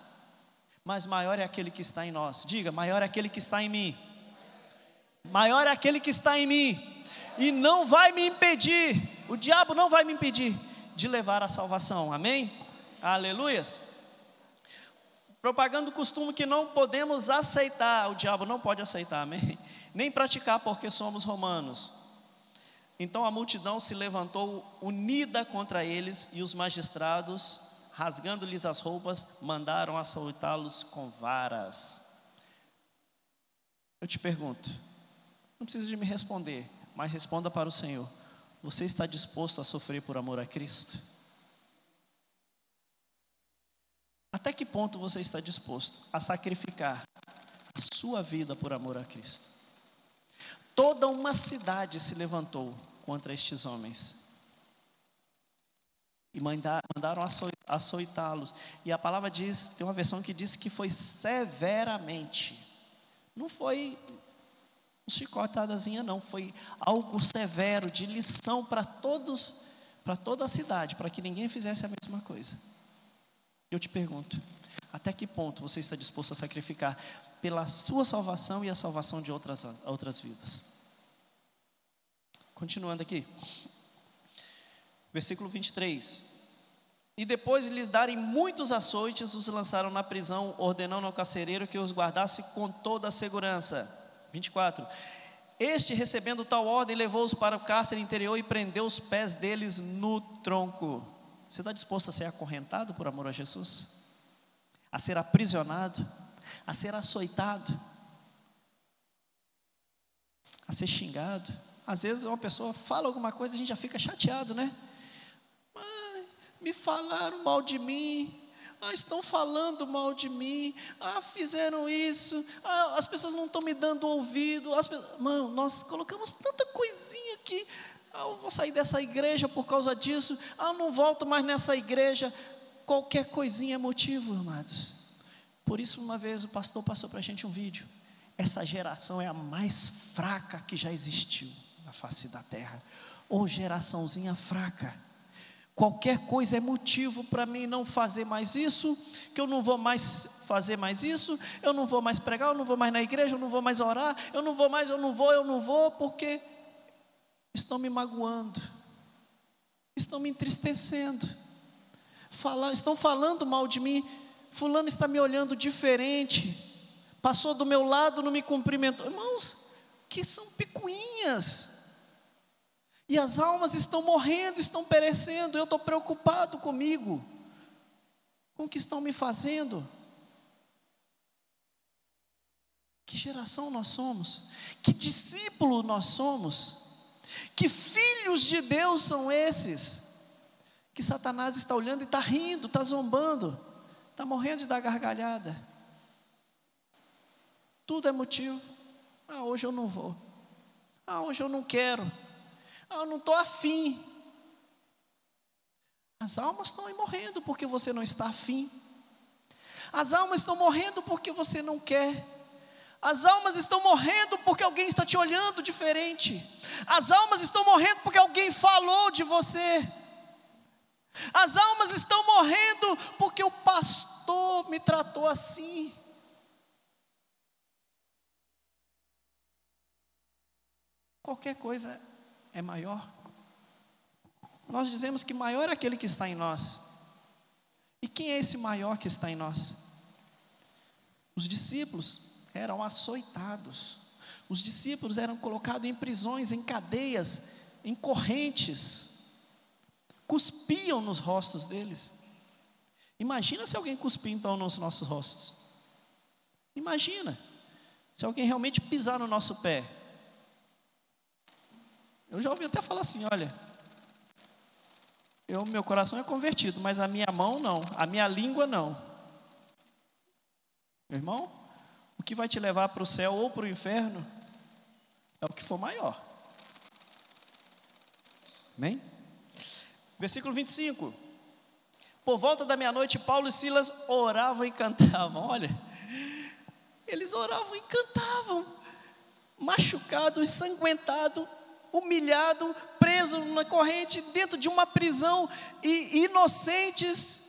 Mas maior é aquele que está em nós. Diga: Maior é aquele que está em mim. Maior é aquele que está em mim. E não vai me impedir, o diabo não vai me impedir de levar a salvação. Amém? Aleluias propagando o costume que não podemos aceitar, o diabo não pode aceitar, amém? Nem praticar porque somos romanos. Então a multidão se levantou unida contra eles e os magistrados, rasgando-lhes as roupas, mandaram açoitá-los com varas. Eu te pergunto, não precisa de me responder, mas responda para o Senhor: você está disposto a sofrer por amor a Cristo? Até que ponto você está disposto a sacrificar a sua vida por amor a Cristo? Toda uma cidade se levantou contra estes homens e mandaram açoitá-los. E a palavra diz, tem uma versão que diz que foi severamente. Não foi um chicotadazinha, não, foi algo severo, de lição para todos, para toda a cidade, para que ninguém fizesse a mesma coisa. Eu te pergunto, até que ponto você está disposto a sacrificar pela sua salvação e a salvação de outras, outras vidas? Continuando aqui, versículo 23. E depois de lhes darem muitos açoites, os lançaram na prisão, ordenando ao carcereiro que os guardasse com toda a segurança. 24. Este, recebendo tal ordem, levou-os para o cárcere interior e prendeu os pés deles no tronco. Você está disposto a ser acorrentado por amor a Jesus? A ser aprisionado? A ser açoitado? A ser xingado? Às vezes uma pessoa fala alguma coisa e a gente já fica chateado, né? Ai, me falaram mal de mim, ah, estão falando mal de mim, ah, fizeram isso, ah, as pessoas não estão me dando ouvido. As Mano, nós colocamos tanta coisinha aqui. Ah, eu vou sair dessa igreja por causa disso, ah, não volto mais nessa igreja. Qualquer coisinha é motivo, amados. Por isso, uma vez o pastor passou para a gente um vídeo. Essa geração é a mais fraca que já existiu na face da terra. Ou geraçãozinha fraca Qualquer coisa é motivo para mim não fazer mais isso, que eu não vou mais fazer mais isso, eu não vou mais pregar, eu não vou mais na igreja, eu não vou mais orar, eu não vou mais, eu não vou, eu não vou, porque estão me magoando, estão me entristecendo, Fala, estão falando mal de mim, fulano está me olhando diferente, passou do meu lado, não me cumprimentou. Irmãos, que são picuinhas. E as almas estão morrendo, estão perecendo. Eu estou preocupado comigo, com o que estão me fazendo. Que geração nós somos? Que discípulo nós somos? Que filhos de Deus são esses? Que Satanás está olhando e está rindo, está zombando, está morrendo de dar gargalhada. Tudo é motivo. Ah, hoje eu não vou. Ah, hoje eu não quero. Ah, eu não estou afim. As almas estão morrendo porque você não está afim. As almas estão morrendo porque você não quer. As almas estão morrendo porque alguém está te olhando diferente. As almas estão morrendo porque alguém falou de você. As almas estão morrendo porque o pastor me tratou assim. Qualquer coisa é maior. Nós dizemos que maior é aquele que está em nós. E quem é esse maior que está em nós? Os discípulos eram açoitados. Os discípulos eram colocados em prisões, em cadeias, em correntes. Cuspiam nos rostos deles. Imagina se alguém cuspir então nos nossos rostos. Imagina. Se alguém realmente pisar no nosso pé. Eu já ouvi até falar assim: olha, eu, meu coração é convertido, mas a minha mão não, a minha língua não. Meu irmão, o que vai te levar para o céu ou para o inferno é o que for maior. Amém? Versículo 25. Por volta da meia-noite, Paulo e Silas oravam e cantavam. Olha, eles oravam e cantavam, machucado, ensanguentado, humilhado, preso na corrente, dentro de uma prisão, e inocentes.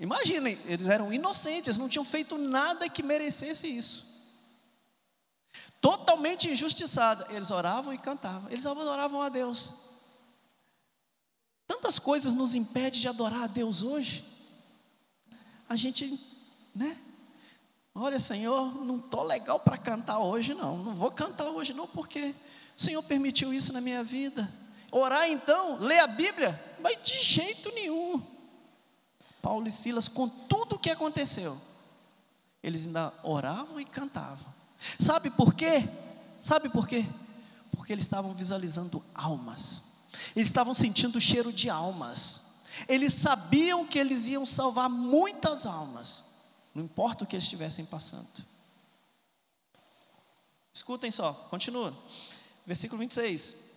Imaginem, eles eram inocentes, não tinham feito nada que merecesse isso. Totalmente injustiçado. Eles oravam e cantavam, eles adoravam a Deus. Tantas coisas nos impedem de adorar a Deus hoje. A gente, né? Olha, Senhor, não estou legal para cantar hoje, não. Não vou cantar hoje, não, porque o Senhor permitiu isso na minha vida. Orar então, ler a Bíblia, mas de jeito nenhum. Paulo e Silas, com tudo o que aconteceu, eles ainda oravam e cantavam. Sabe por quê? Sabe por quê? Porque eles estavam visualizando almas, eles estavam sentindo o cheiro de almas, eles sabiam que eles iam salvar muitas almas, não importa o que eles estivessem passando. Escutem só, continua. Versículo 26.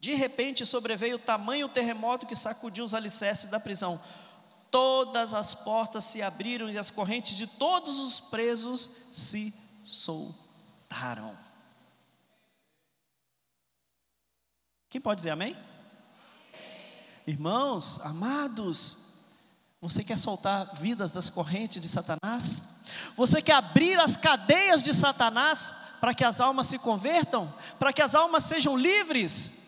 De repente sobreveio tamanho terremoto que sacudiu os alicerces da prisão. Todas as portas se abriram e as correntes de todos os presos se soltaram. Quem pode dizer amém? Irmãos, amados, você quer soltar vidas das correntes de Satanás? Você quer abrir as cadeias de Satanás? para que as almas se convertam, para que as almas sejam livres.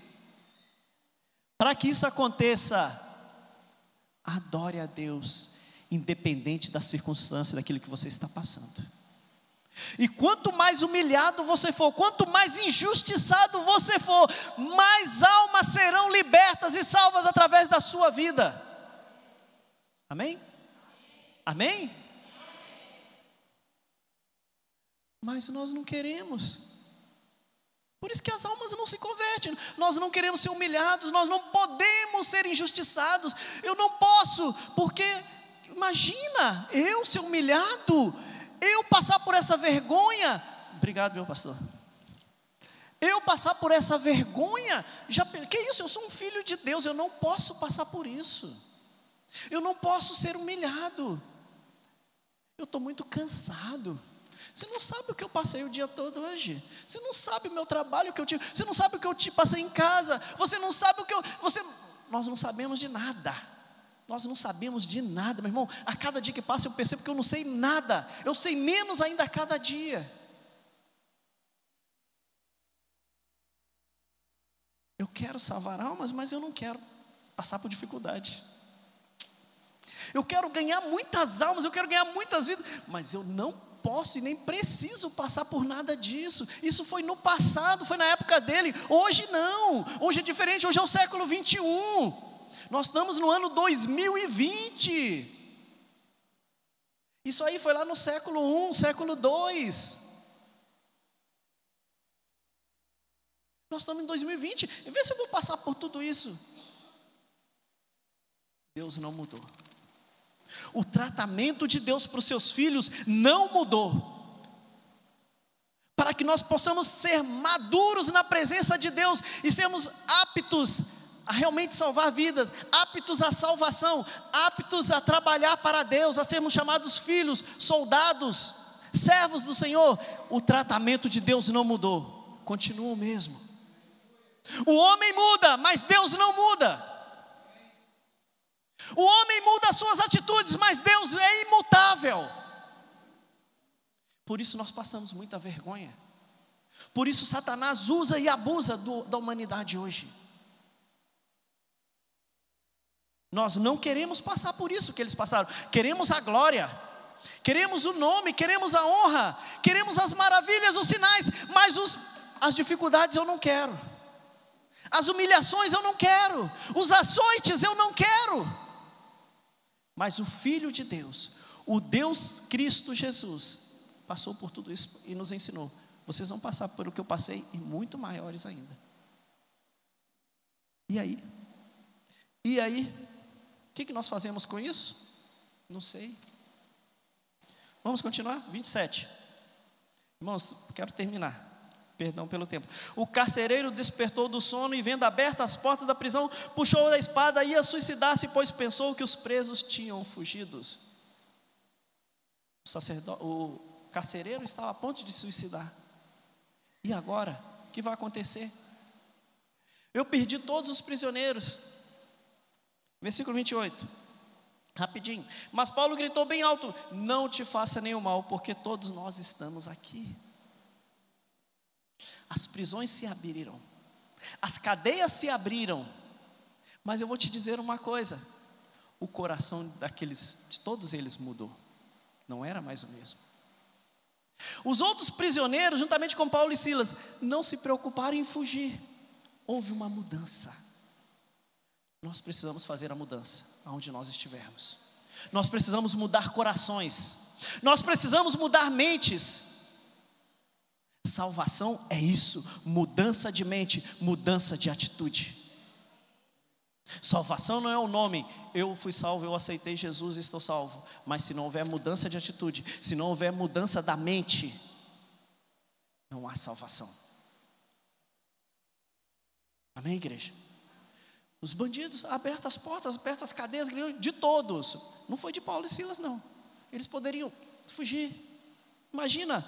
Para que isso aconteça, adore a Deus, independente da circunstância daquilo que você está passando. E quanto mais humilhado você for, quanto mais injustiçado você for, mais almas serão libertas e salvas através da sua vida. Amém? Amém? Mas nós não queremos. Por isso que as almas não se convertem. Nós não queremos ser humilhados, nós não podemos ser injustiçados. Eu não posso, porque imagina eu ser humilhado, eu passar por essa vergonha. Obrigado, meu pastor. Eu passar por essa vergonha, já que isso? Eu sou um filho de Deus, eu não posso passar por isso. Eu não posso ser humilhado. Eu estou muito cansado. Você não sabe o que eu passei o dia todo hoje. Você não sabe o meu trabalho que eu tive. Você não sabe o que eu te passei em casa. Você não sabe o que eu. Você, nós não sabemos de nada. Nós não sabemos de nada, meu irmão. A cada dia que passa eu percebo que eu não sei nada. Eu sei menos ainda a cada dia. Eu quero salvar almas, mas eu não quero passar por dificuldade. Eu quero ganhar muitas almas, eu quero ganhar muitas vidas, mas eu não posso e nem preciso passar por nada disso. Isso foi no passado, foi na época dele. Hoje não. Hoje é diferente, hoje é o século 21. Nós estamos no ano 2020. Isso aí foi lá no século 1, século 2. Nós estamos em 2020. Vê se eu vou passar por tudo isso. Deus não mudou. O tratamento de Deus para os seus filhos não mudou. Para que nós possamos ser maduros na presença de Deus e sermos aptos a realmente salvar vidas, aptos à salvação, aptos a trabalhar para Deus, a sermos chamados filhos, soldados, servos do Senhor, o tratamento de Deus não mudou, continua o mesmo. O homem muda, mas Deus não muda. O homem muda as suas atitudes, mas Deus é imutável. Por isso nós passamos muita vergonha. Por isso Satanás usa e abusa do, da humanidade hoje. Nós não queremos passar por isso que eles passaram. Queremos a glória, queremos o nome, queremos a honra, queremos as maravilhas, os sinais, mas os, as dificuldades eu não quero. As humilhações eu não quero, os açoites eu não quero. Mas o Filho de Deus, o Deus Cristo Jesus, passou por tudo isso e nos ensinou. Vocês vão passar por o que eu passei e muito maiores ainda. E aí? E aí? O que, que nós fazemos com isso? Não sei. Vamos continuar? 27. Irmãos, quero terminar. Perdão pelo tempo. O carcereiro despertou do sono e, vendo abertas as portas da prisão, puxou a espada e ia suicidar-se, pois pensou que os presos tinham fugido. O, sacerdote, o carcereiro estava a ponto de suicidar. E agora? O que vai acontecer? Eu perdi todos os prisioneiros. Versículo 28. Rapidinho. Mas Paulo gritou bem alto: Não te faça nenhum mal, porque todos nós estamos aqui as prisões se abriram, as cadeias se abriram. Mas eu vou te dizer uma coisa: o coração daqueles, de todos eles mudou, não era mais o mesmo. Os outros prisioneiros, juntamente com Paulo e Silas, não se preocuparam em fugir. Houve uma mudança. Nós precisamos fazer a mudança aonde nós estivermos. Nós precisamos mudar corações. Nós precisamos mudar mentes. Salvação é isso, mudança de mente, mudança de atitude. Salvação não é o nome, eu fui salvo, eu aceitei Jesus e estou salvo. Mas se não houver mudança de atitude, se não houver mudança da mente, não há salvação. Amém, igreja? Os bandidos abertas as portas, abertas as cadeias, de todos. Não foi de Paulo e Silas, não. Eles poderiam fugir. Imagina,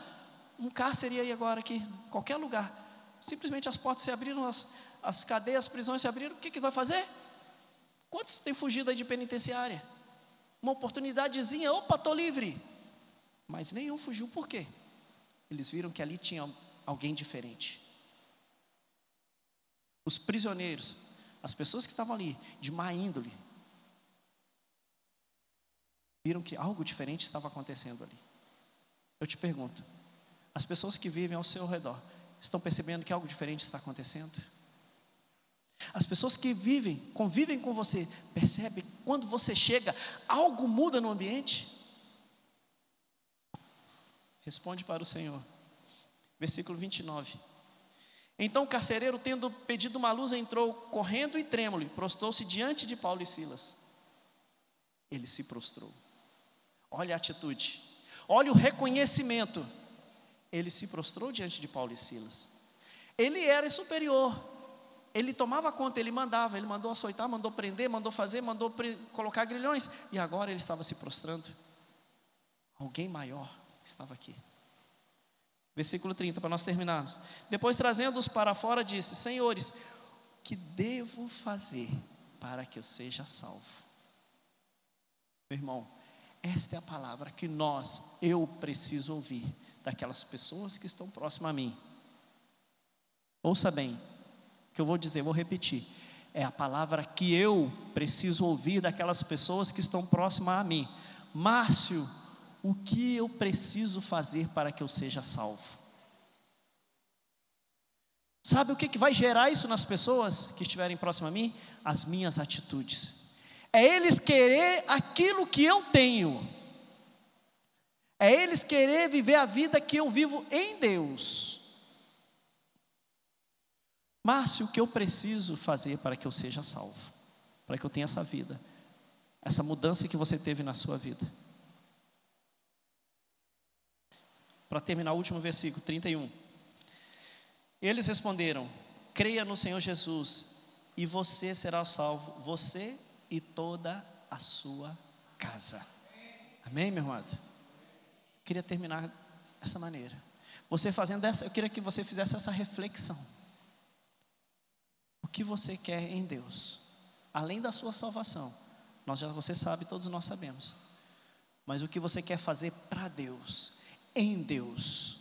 um cárcere aí agora aqui, qualquer lugar. Simplesmente as portas se abriram, as, as cadeias, as prisões se abriram. O que, que vai fazer? Quantos têm fugido aí de penitenciária? Uma oportunidadezinha, opa, estou livre. Mas nenhum fugiu, por quê? Eles viram que ali tinha alguém diferente. Os prisioneiros, as pessoas que estavam ali, de má índole, viram que algo diferente estava acontecendo ali. Eu te pergunto, As pessoas que vivem ao seu redor estão percebendo que algo diferente está acontecendo? As pessoas que vivem, convivem com você, percebem quando você chega, algo muda no ambiente? Responde para o Senhor. Versículo 29. Então o carcereiro, tendo pedido uma luz, entrou correndo e trêmulo, prostrou-se diante de Paulo e Silas. Ele se prostrou. Olha a atitude, olha o reconhecimento. Ele se prostrou diante de Paulo e Silas. Ele era superior, ele tomava conta, ele mandava, ele mandou açoitar, mandou prender, mandou fazer, mandou colocar grilhões, e agora ele estava se prostrando. Alguém maior estava aqui. Versículo 30, para nós terminarmos. Depois, trazendo-os para fora, disse: Senhores, que devo fazer para que eu seja salvo? Meu irmão, esta é a palavra que nós, eu preciso ouvir daquelas pessoas que estão próximas a mim. Ouça bem, o que eu vou dizer, vou repetir. É a palavra que eu preciso ouvir daquelas pessoas que estão próximas a mim. Márcio, o que eu preciso fazer para que eu seja salvo? Sabe o que, que vai gerar isso nas pessoas que estiverem próximas a mim? As minhas atitudes. É eles querer aquilo que eu tenho. É eles querer viver a vida que eu vivo em Deus. Márcio, o que eu preciso fazer para que eu seja salvo? Para que eu tenha essa vida? Essa mudança que você teve na sua vida? para terminar o último versículo, 31. Eles responderam: Creia no Senhor Jesus, e você será salvo, você e toda a sua casa. Amém, meu amado? Queria terminar dessa maneira. Você fazendo essa, eu queria que você fizesse essa reflexão. O que você quer em Deus? Além da sua salvação. Nós já você sabe, todos nós sabemos. Mas o que você quer fazer para Deus? em Deus.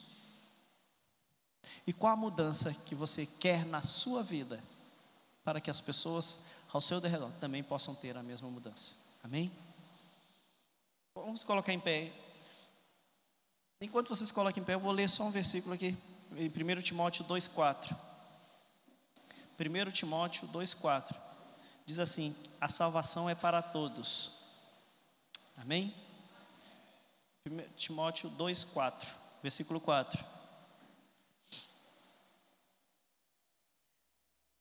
E qual a mudança que você quer na sua vida para que as pessoas ao seu redor também possam ter a mesma mudança? Amém? Vamos colocar em pé. Enquanto vocês colocam em pé, eu vou ler só um versículo aqui, em 1 Timóteo 2,4. 1 Timóteo 2,4 diz assim: A salvação é para todos. Amém? 1 Timóteo 2, 4, versículo 4.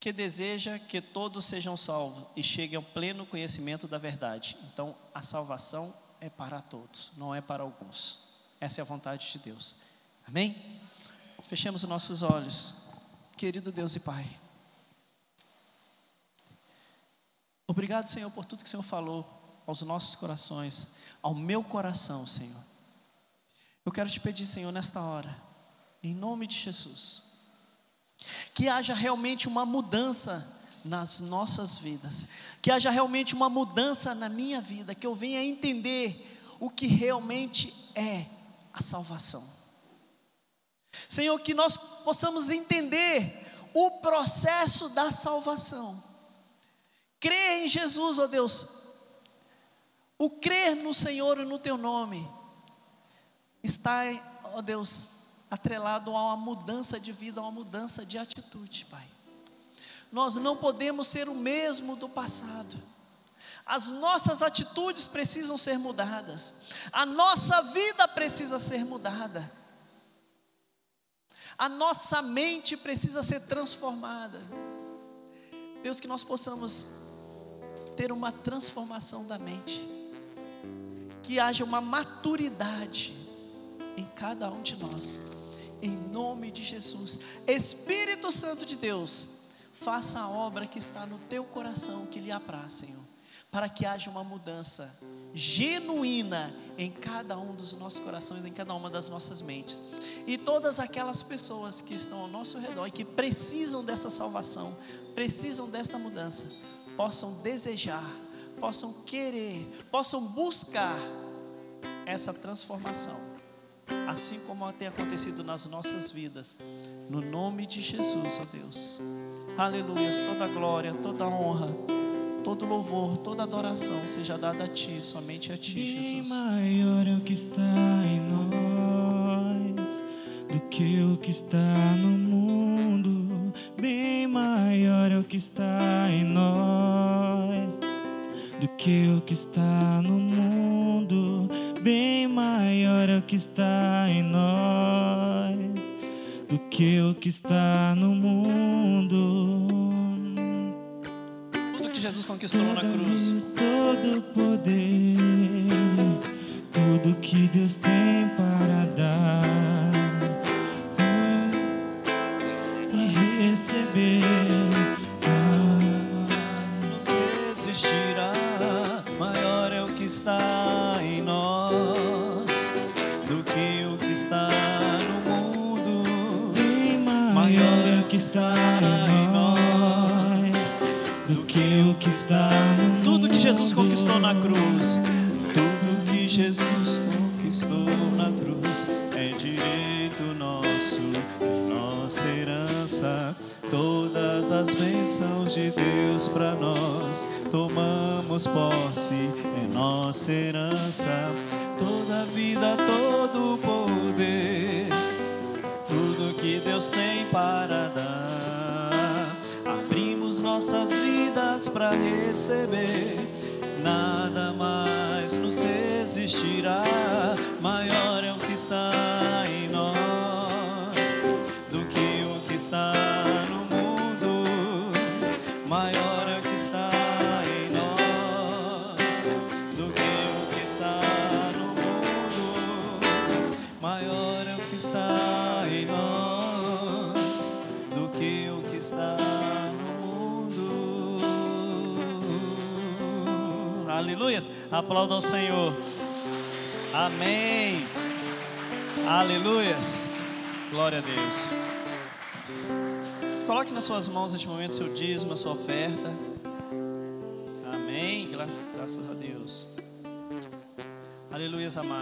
Que deseja que todos sejam salvos e cheguem ao pleno conhecimento da verdade. Então, a salvação é para todos, não é para alguns. Essa é a vontade de Deus. Amém? Fechemos os nossos olhos. Querido Deus e Pai. Obrigado, Senhor, por tudo que o Senhor falou aos nossos corações, ao meu coração, Senhor. Eu quero te pedir, Senhor, nesta hora, em nome de Jesus, que haja realmente uma mudança nas nossas vidas, que haja realmente uma mudança na minha vida, que eu venha entender o que realmente é a salvação. Senhor, que nós possamos entender o processo da salvação. Crer em Jesus, ó Deus. O crer no Senhor e no teu nome está, ó Deus, atrelado a uma mudança de vida, a uma mudança de atitude, Pai. Nós não podemos ser o mesmo do passado. As nossas atitudes precisam ser mudadas. A nossa vida precisa ser mudada. A nossa mente precisa ser transformada. Deus, que nós possamos ter uma transformação da mente. Que haja uma maturidade em cada um de nós. Em nome de Jesus. Espírito Santo de Deus, faça a obra que está no teu coração, que lhe apraz, Senhor, para que haja uma mudança genuína em cada um dos nossos corações, em cada uma das nossas mentes. E todas aquelas pessoas que estão ao nosso redor e que precisam dessa salvação, precisam desta mudança, possam desejar, possam querer, possam buscar essa transformação assim como tem acontecido nas nossas vidas. No nome de Jesus, ó Deus. Aleluia. Toda glória, toda honra, todo louvor, toda adoração seja dada a Ti, somente a Ti, Jesus.
maior é o que está em nós do que o que está no mundo. Bem maior é o que está em nós do que o que está no mundo. Bem maior é o que está em nós do que o que está no mundo.
Jesus conquistou na cruz.
Todo poder, tudo que Deus tem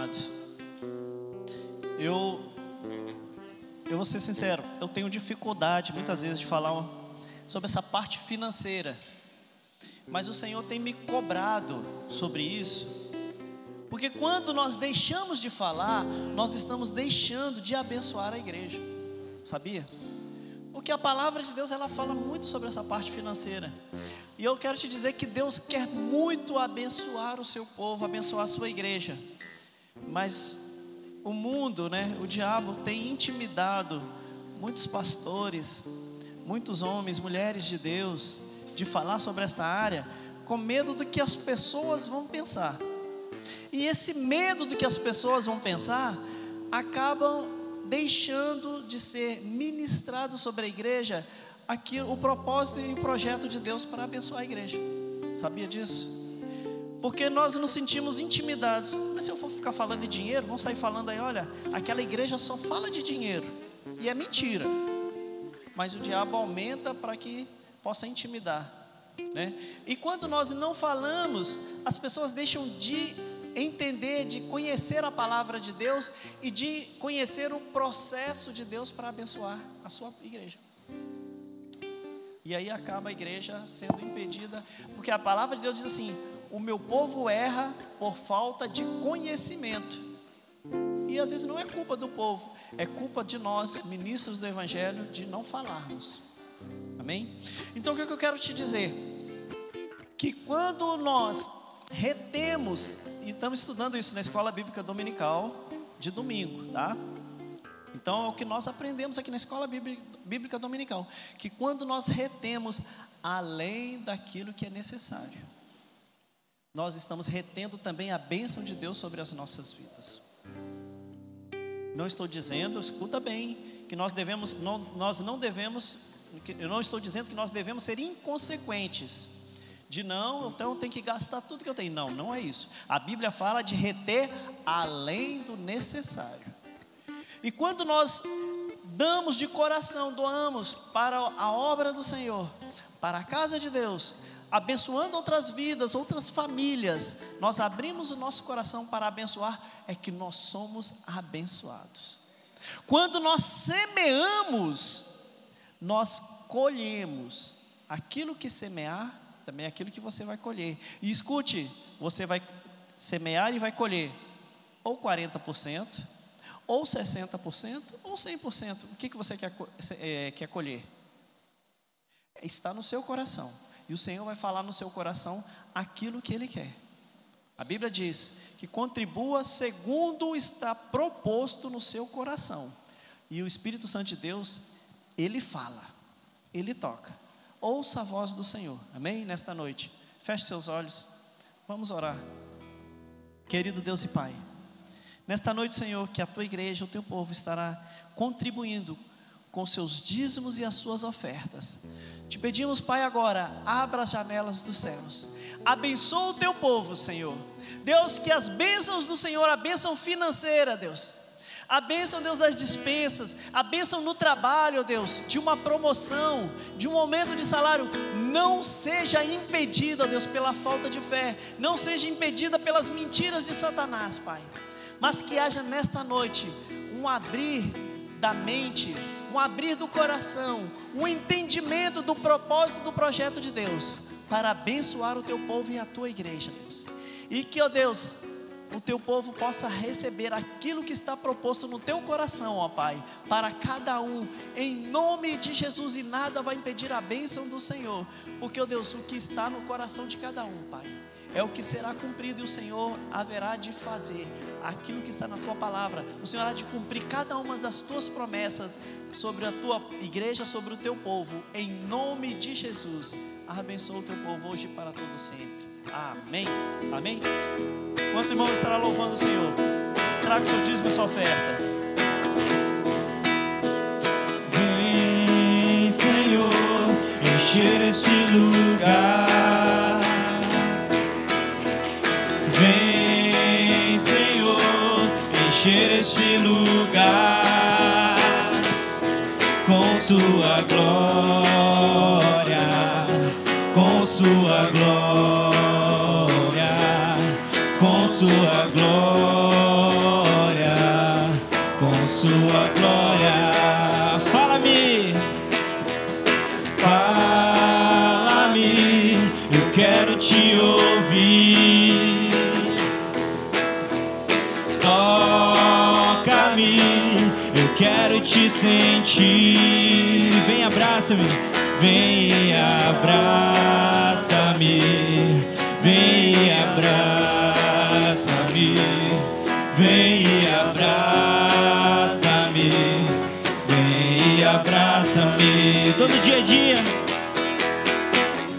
amados. Eu, eu vou ser sincero, eu tenho dificuldade muitas vezes de falar sobre essa parte financeira. Mas o Senhor tem me cobrado sobre isso. Porque quando nós deixamos de falar, nós estamos deixando de abençoar a igreja. Sabia? Porque a palavra de Deus ela fala muito sobre essa parte financeira. E eu quero te dizer que Deus quer muito abençoar o seu povo, abençoar a sua igreja. Mas o mundo, né, o diabo tem intimidado muitos pastores, muitos homens, mulheres de Deus, de falar sobre esta área, com medo do que as pessoas vão pensar. E esse medo do que as pessoas vão pensar acabam deixando de ser ministrado sobre a igreja aqui o propósito e o projeto de Deus para abençoar a igreja. Sabia disso? Porque nós nos sentimos intimidados. Mas se eu for ficar falando de dinheiro, vão sair falando aí, olha, aquela igreja só fala de dinheiro. E é mentira. Mas o diabo aumenta para que possa intimidar. Né? E quando nós não falamos, as pessoas deixam de entender, de conhecer a palavra de Deus e de conhecer o processo de Deus para abençoar a sua igreja. E aí acaba a igreja sendo impedida, porque a palavra de Deus diz assim: o meu povo erra por falta de conhecimento. E às vezes não é culpa do povo, é culpa de nós, ministros do Evangelho, de não falarmos. Amém? Então o que, é eu quero te dizer? Que quando nós retemos, e estamos estudando isso na escola bíblica dominical de domingo, tá? Então é o que nós aprendemos aqui na escola bíblica dominical, que quando nós retemos além daquilo que é necessário, nós estamos retendo também a bênção de Deus sobre as nossas vidas. Não estou dizendo, escuta bem, que nós devemos, não, nós não devemos, eu não estou dizendo que nós devemos ser inconsequentes. De não, então tem que gastar tudo que eu tenho. Não, não é isso. A Bíblia fala de reter além do necessário. E quando nós damos de coração, doamos para a obra do Senhor, para a casa de Deus, abençoando outras vidas, outras famílias, nós abrimos o nosso coração para abençoar, é que nós somos abençoados. Quando nós semeamos, nós colhemos aquilo que semear, também é aquilo que você vai colher. E escute, você vai semear e vai colher ou 40%, Ou 60% ou 100%. O que, que você quer, é, quer colher? Está no seu coração. E o Senhor vai falar no seu coração aquilo que Ele quer. A Bíblia diz que contribua segundo está proposto no seu coração. E o Espírito Santo de Deus, Ele fala, Ele toca. Ouça a voz do Senhor, amém? Nesta noite, feche seus olhos, vamos orar. Querido Deus e Pai, nesta noite, Senhor, que a tua igreja, o teu povo estará contribuindo com seus dízimos e as suas ofertas. Te pedimos, Pai, agora, abra as janelas dos céus, abençoa o teu povo, Senhor. Deus, que as bênçãos do Senhor, a bênção financeira, Deus, a bênção, Deus, das dispensas, a bênção no trabalho, Deus, de uma promoção, de um aumento de salário, não seja impedida, Deus, pela falta de fé, não seja impedida pelas mentiras de Satanás, Pai, mas que haja nesta noite um abrir da mente, um abrir do coração, um entendimento do propósito do projeto de Deus, para abençoar o teu povo e a tua igreja, Deus. E que, ó Deus, o teu povo possa receber aquilo que está proposto no teu coração, ó Pai, para cada um, em nome de Jesus, e nada vai impedir a bênção do Senhor, porque, ó Deus, o que está no coração de cada um, Pai é o que será cumprido e o Senhor haverá de fazer aquilo que está na tua palavra. O Senhor há de cumprir cada uma das tuas promessas sobre a tua igreja, sobre o teu povo, em nome de Jesus. Abençoa o teu povo hoje e para todo sempre. Amém. Amém. Quanto irmão estará louvando o Senhor? Traga o seu dízimo e sua oferta.
Vem, Senhor, encher esse lugar. Vem, Senhor, encher este lugar com Sua glória, com Sua glória, sentir. Vem, abraça-me, vem, abraça-me, vem, abraça-me, vem, abraça-me, abraça-me. Todo dia é dia.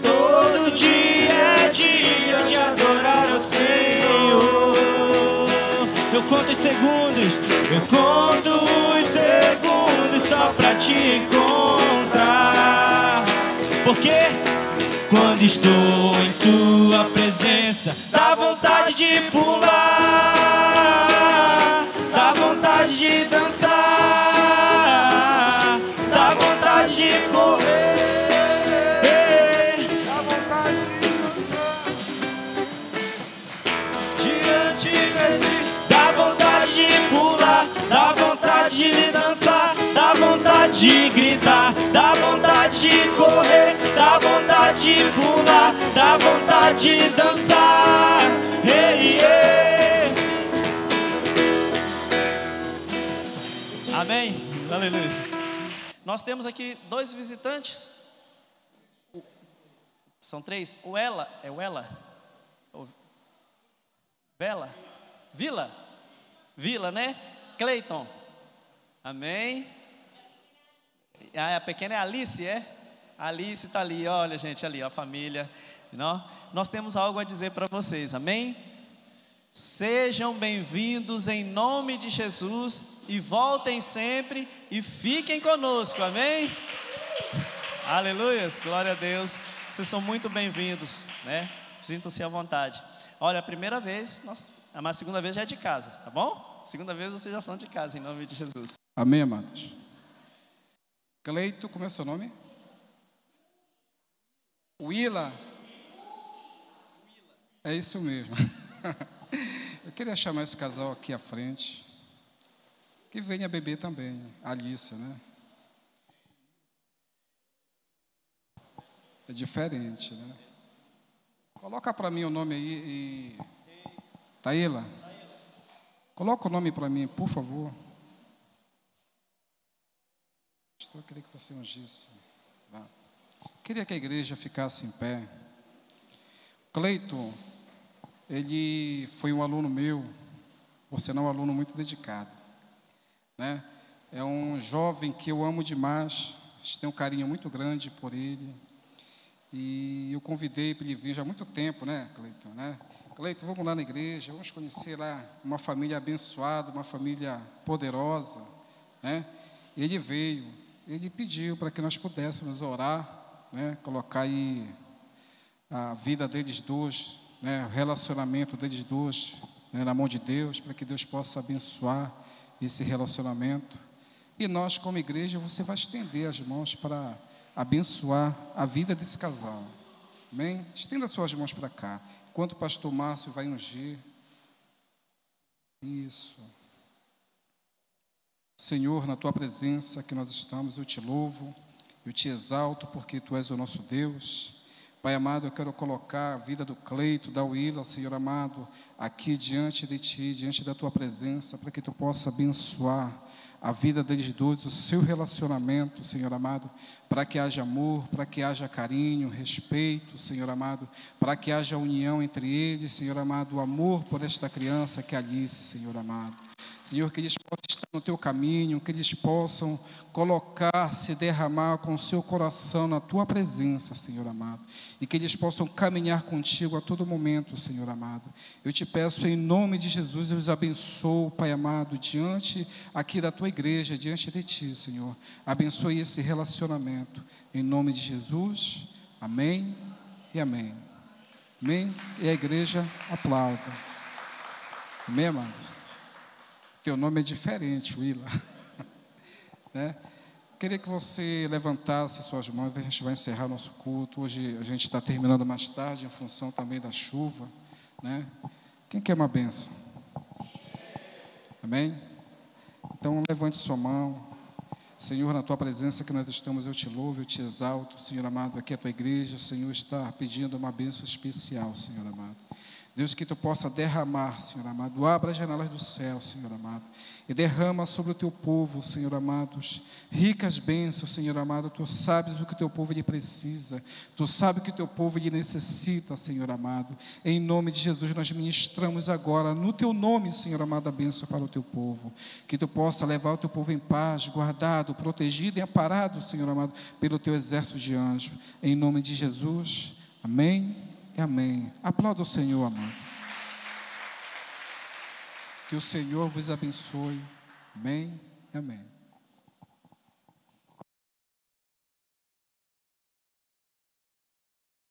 Todo dia é dia de adorar ao Senhor. Eu conto os segundos, eu conto te encontrar. Porque quando estou em tua presença, dá vontade de pular, de gritar, dá vontade de correr, dá vontade de pular, dá vontade de dançar. Ei, ei.
Amém. Aleluia. Nós temos aqui dois visitantes. São três. O ela, é o ela? Vela? Vila? Vila, né? Cleiton. Amém. Ah, a pequena é Alice, é? Alice está ali, olha gente, ali, a família. Não? Nós temos algo a dizer para vocês, amém? Sejam bem-vindos em nome de Jesus e voltem sempre e fiquem conosco, amém? Aleluias, glória a Deus. Vocês são muito bem-vindos, né? Sintam-se à vontade. Olha, a primeira vez, nós, mas a segunda vez já é de casa, tá bom? Segunda vez vocês já são de casa, em nome de Jesus.
Amém, amados? Cleito, como é seu nome? Willa. É isso mesmo. Eu queria chamar esse casal aqui à frente. Que venha beber também. A Alice, né? É diferente, né? Coloca para mim o nome aí e. Taíla. Coloca o nome para mim, por favor. Pastor, eu queria que você ungisse. Queria que a igreja ficasse em pé. Cleiton, ele foi um aluno meu, por sinal, um aluno muito dedicado. Né? É um jovem que eu amo demais, tenho um carinho muito grande por ele. E eu convidei para ele vir já há muito tempo, né, Cleiton? Né? Cleiton, vamos lá na igreja, vamos conhecer lá uma família abençoada, uma família poderosa, né? E ele veio, ele pediu para que nós pudéssemos orar, né? Colocar aí a vida deles dois, né? O relacionamento deles dois né? na mão de Deus, para que Deus possa abençoar esse relacionamento. E nós, como igreja, você vai estender as mãos para abençoar a vida desse casal. Amém? Estenda suas mãos para cá. Enquanto o pastor Márcio vai ungir. Isso. Senhor, na tua presença que nós estamos, eu te louvo, eu te exalto, porque tu és o nosso Deus. Pai amado, eu quero colocar a vida do Cleito, da Willa, Senhor amado, aqui diante de ti, diante da tua presença, para que tu possa abençoar a vida deles dois, o seu relacionamento, Senhor amado, para que haja amor, para que haja carinho, respeito, Senhor amado, para que haja união entre eles, Senhor amado, o amor por esta criança que é Alice, Senhor amado. Senhor, que eles possam estar no teu caminho, que eles possam colocar, se derramar com o seu coração na tua presença, Senhor amado, e que eles possam caminhar contigo a todo momento, Senhor amado. Eu te peço em nome de Jesus, eu os abençoo, Pai amado, diante aqui da tua igreja, diante de ti, Senhor. Abençoe esse relacionamento, em nome de Jesus. Amém e amém. Amém? E a igreja aplauda. Amém, amados? Teu nome é diferente, Willa. né? Queria que você levantasse suas mãos, a gente vai encerrar nosso culto. Hoje a gente está terminando mais tarde, em função também da chuva. Né? Quem quer uma benção? Amém? Então levante sua mão. Senhor, na tua presença que nós estamos, eu te louvo, eu te exalto. Senhor amado, aqui é a tua igreja. Senhor está pedindo uma bênção especial, Senhor amado. Deus, que tu possa derramar, Senhor amado. Abra as janelas do céu, Senhor amado. E derrama sobre o teu povo, Senhor amados, ricas bênçãos, Senhor amado. Tu sabes o que o teu povo lhe precisa. Tu sabes o que o teu povo lhe necessita, Senhor amado. Em nome de Jesus, nós ministramos agora, no teu nome, Senhor amado, a bênção para o teu povo. Que tu possa levar o teu povo em paz, guardado, protegido e amparado, Senhor amado, pelo teu exército de anjos. Em nome de Jesus. Amém amém. Aplauda o Senhor, amado. Que o Senhor vos abençoe. Amém e amém.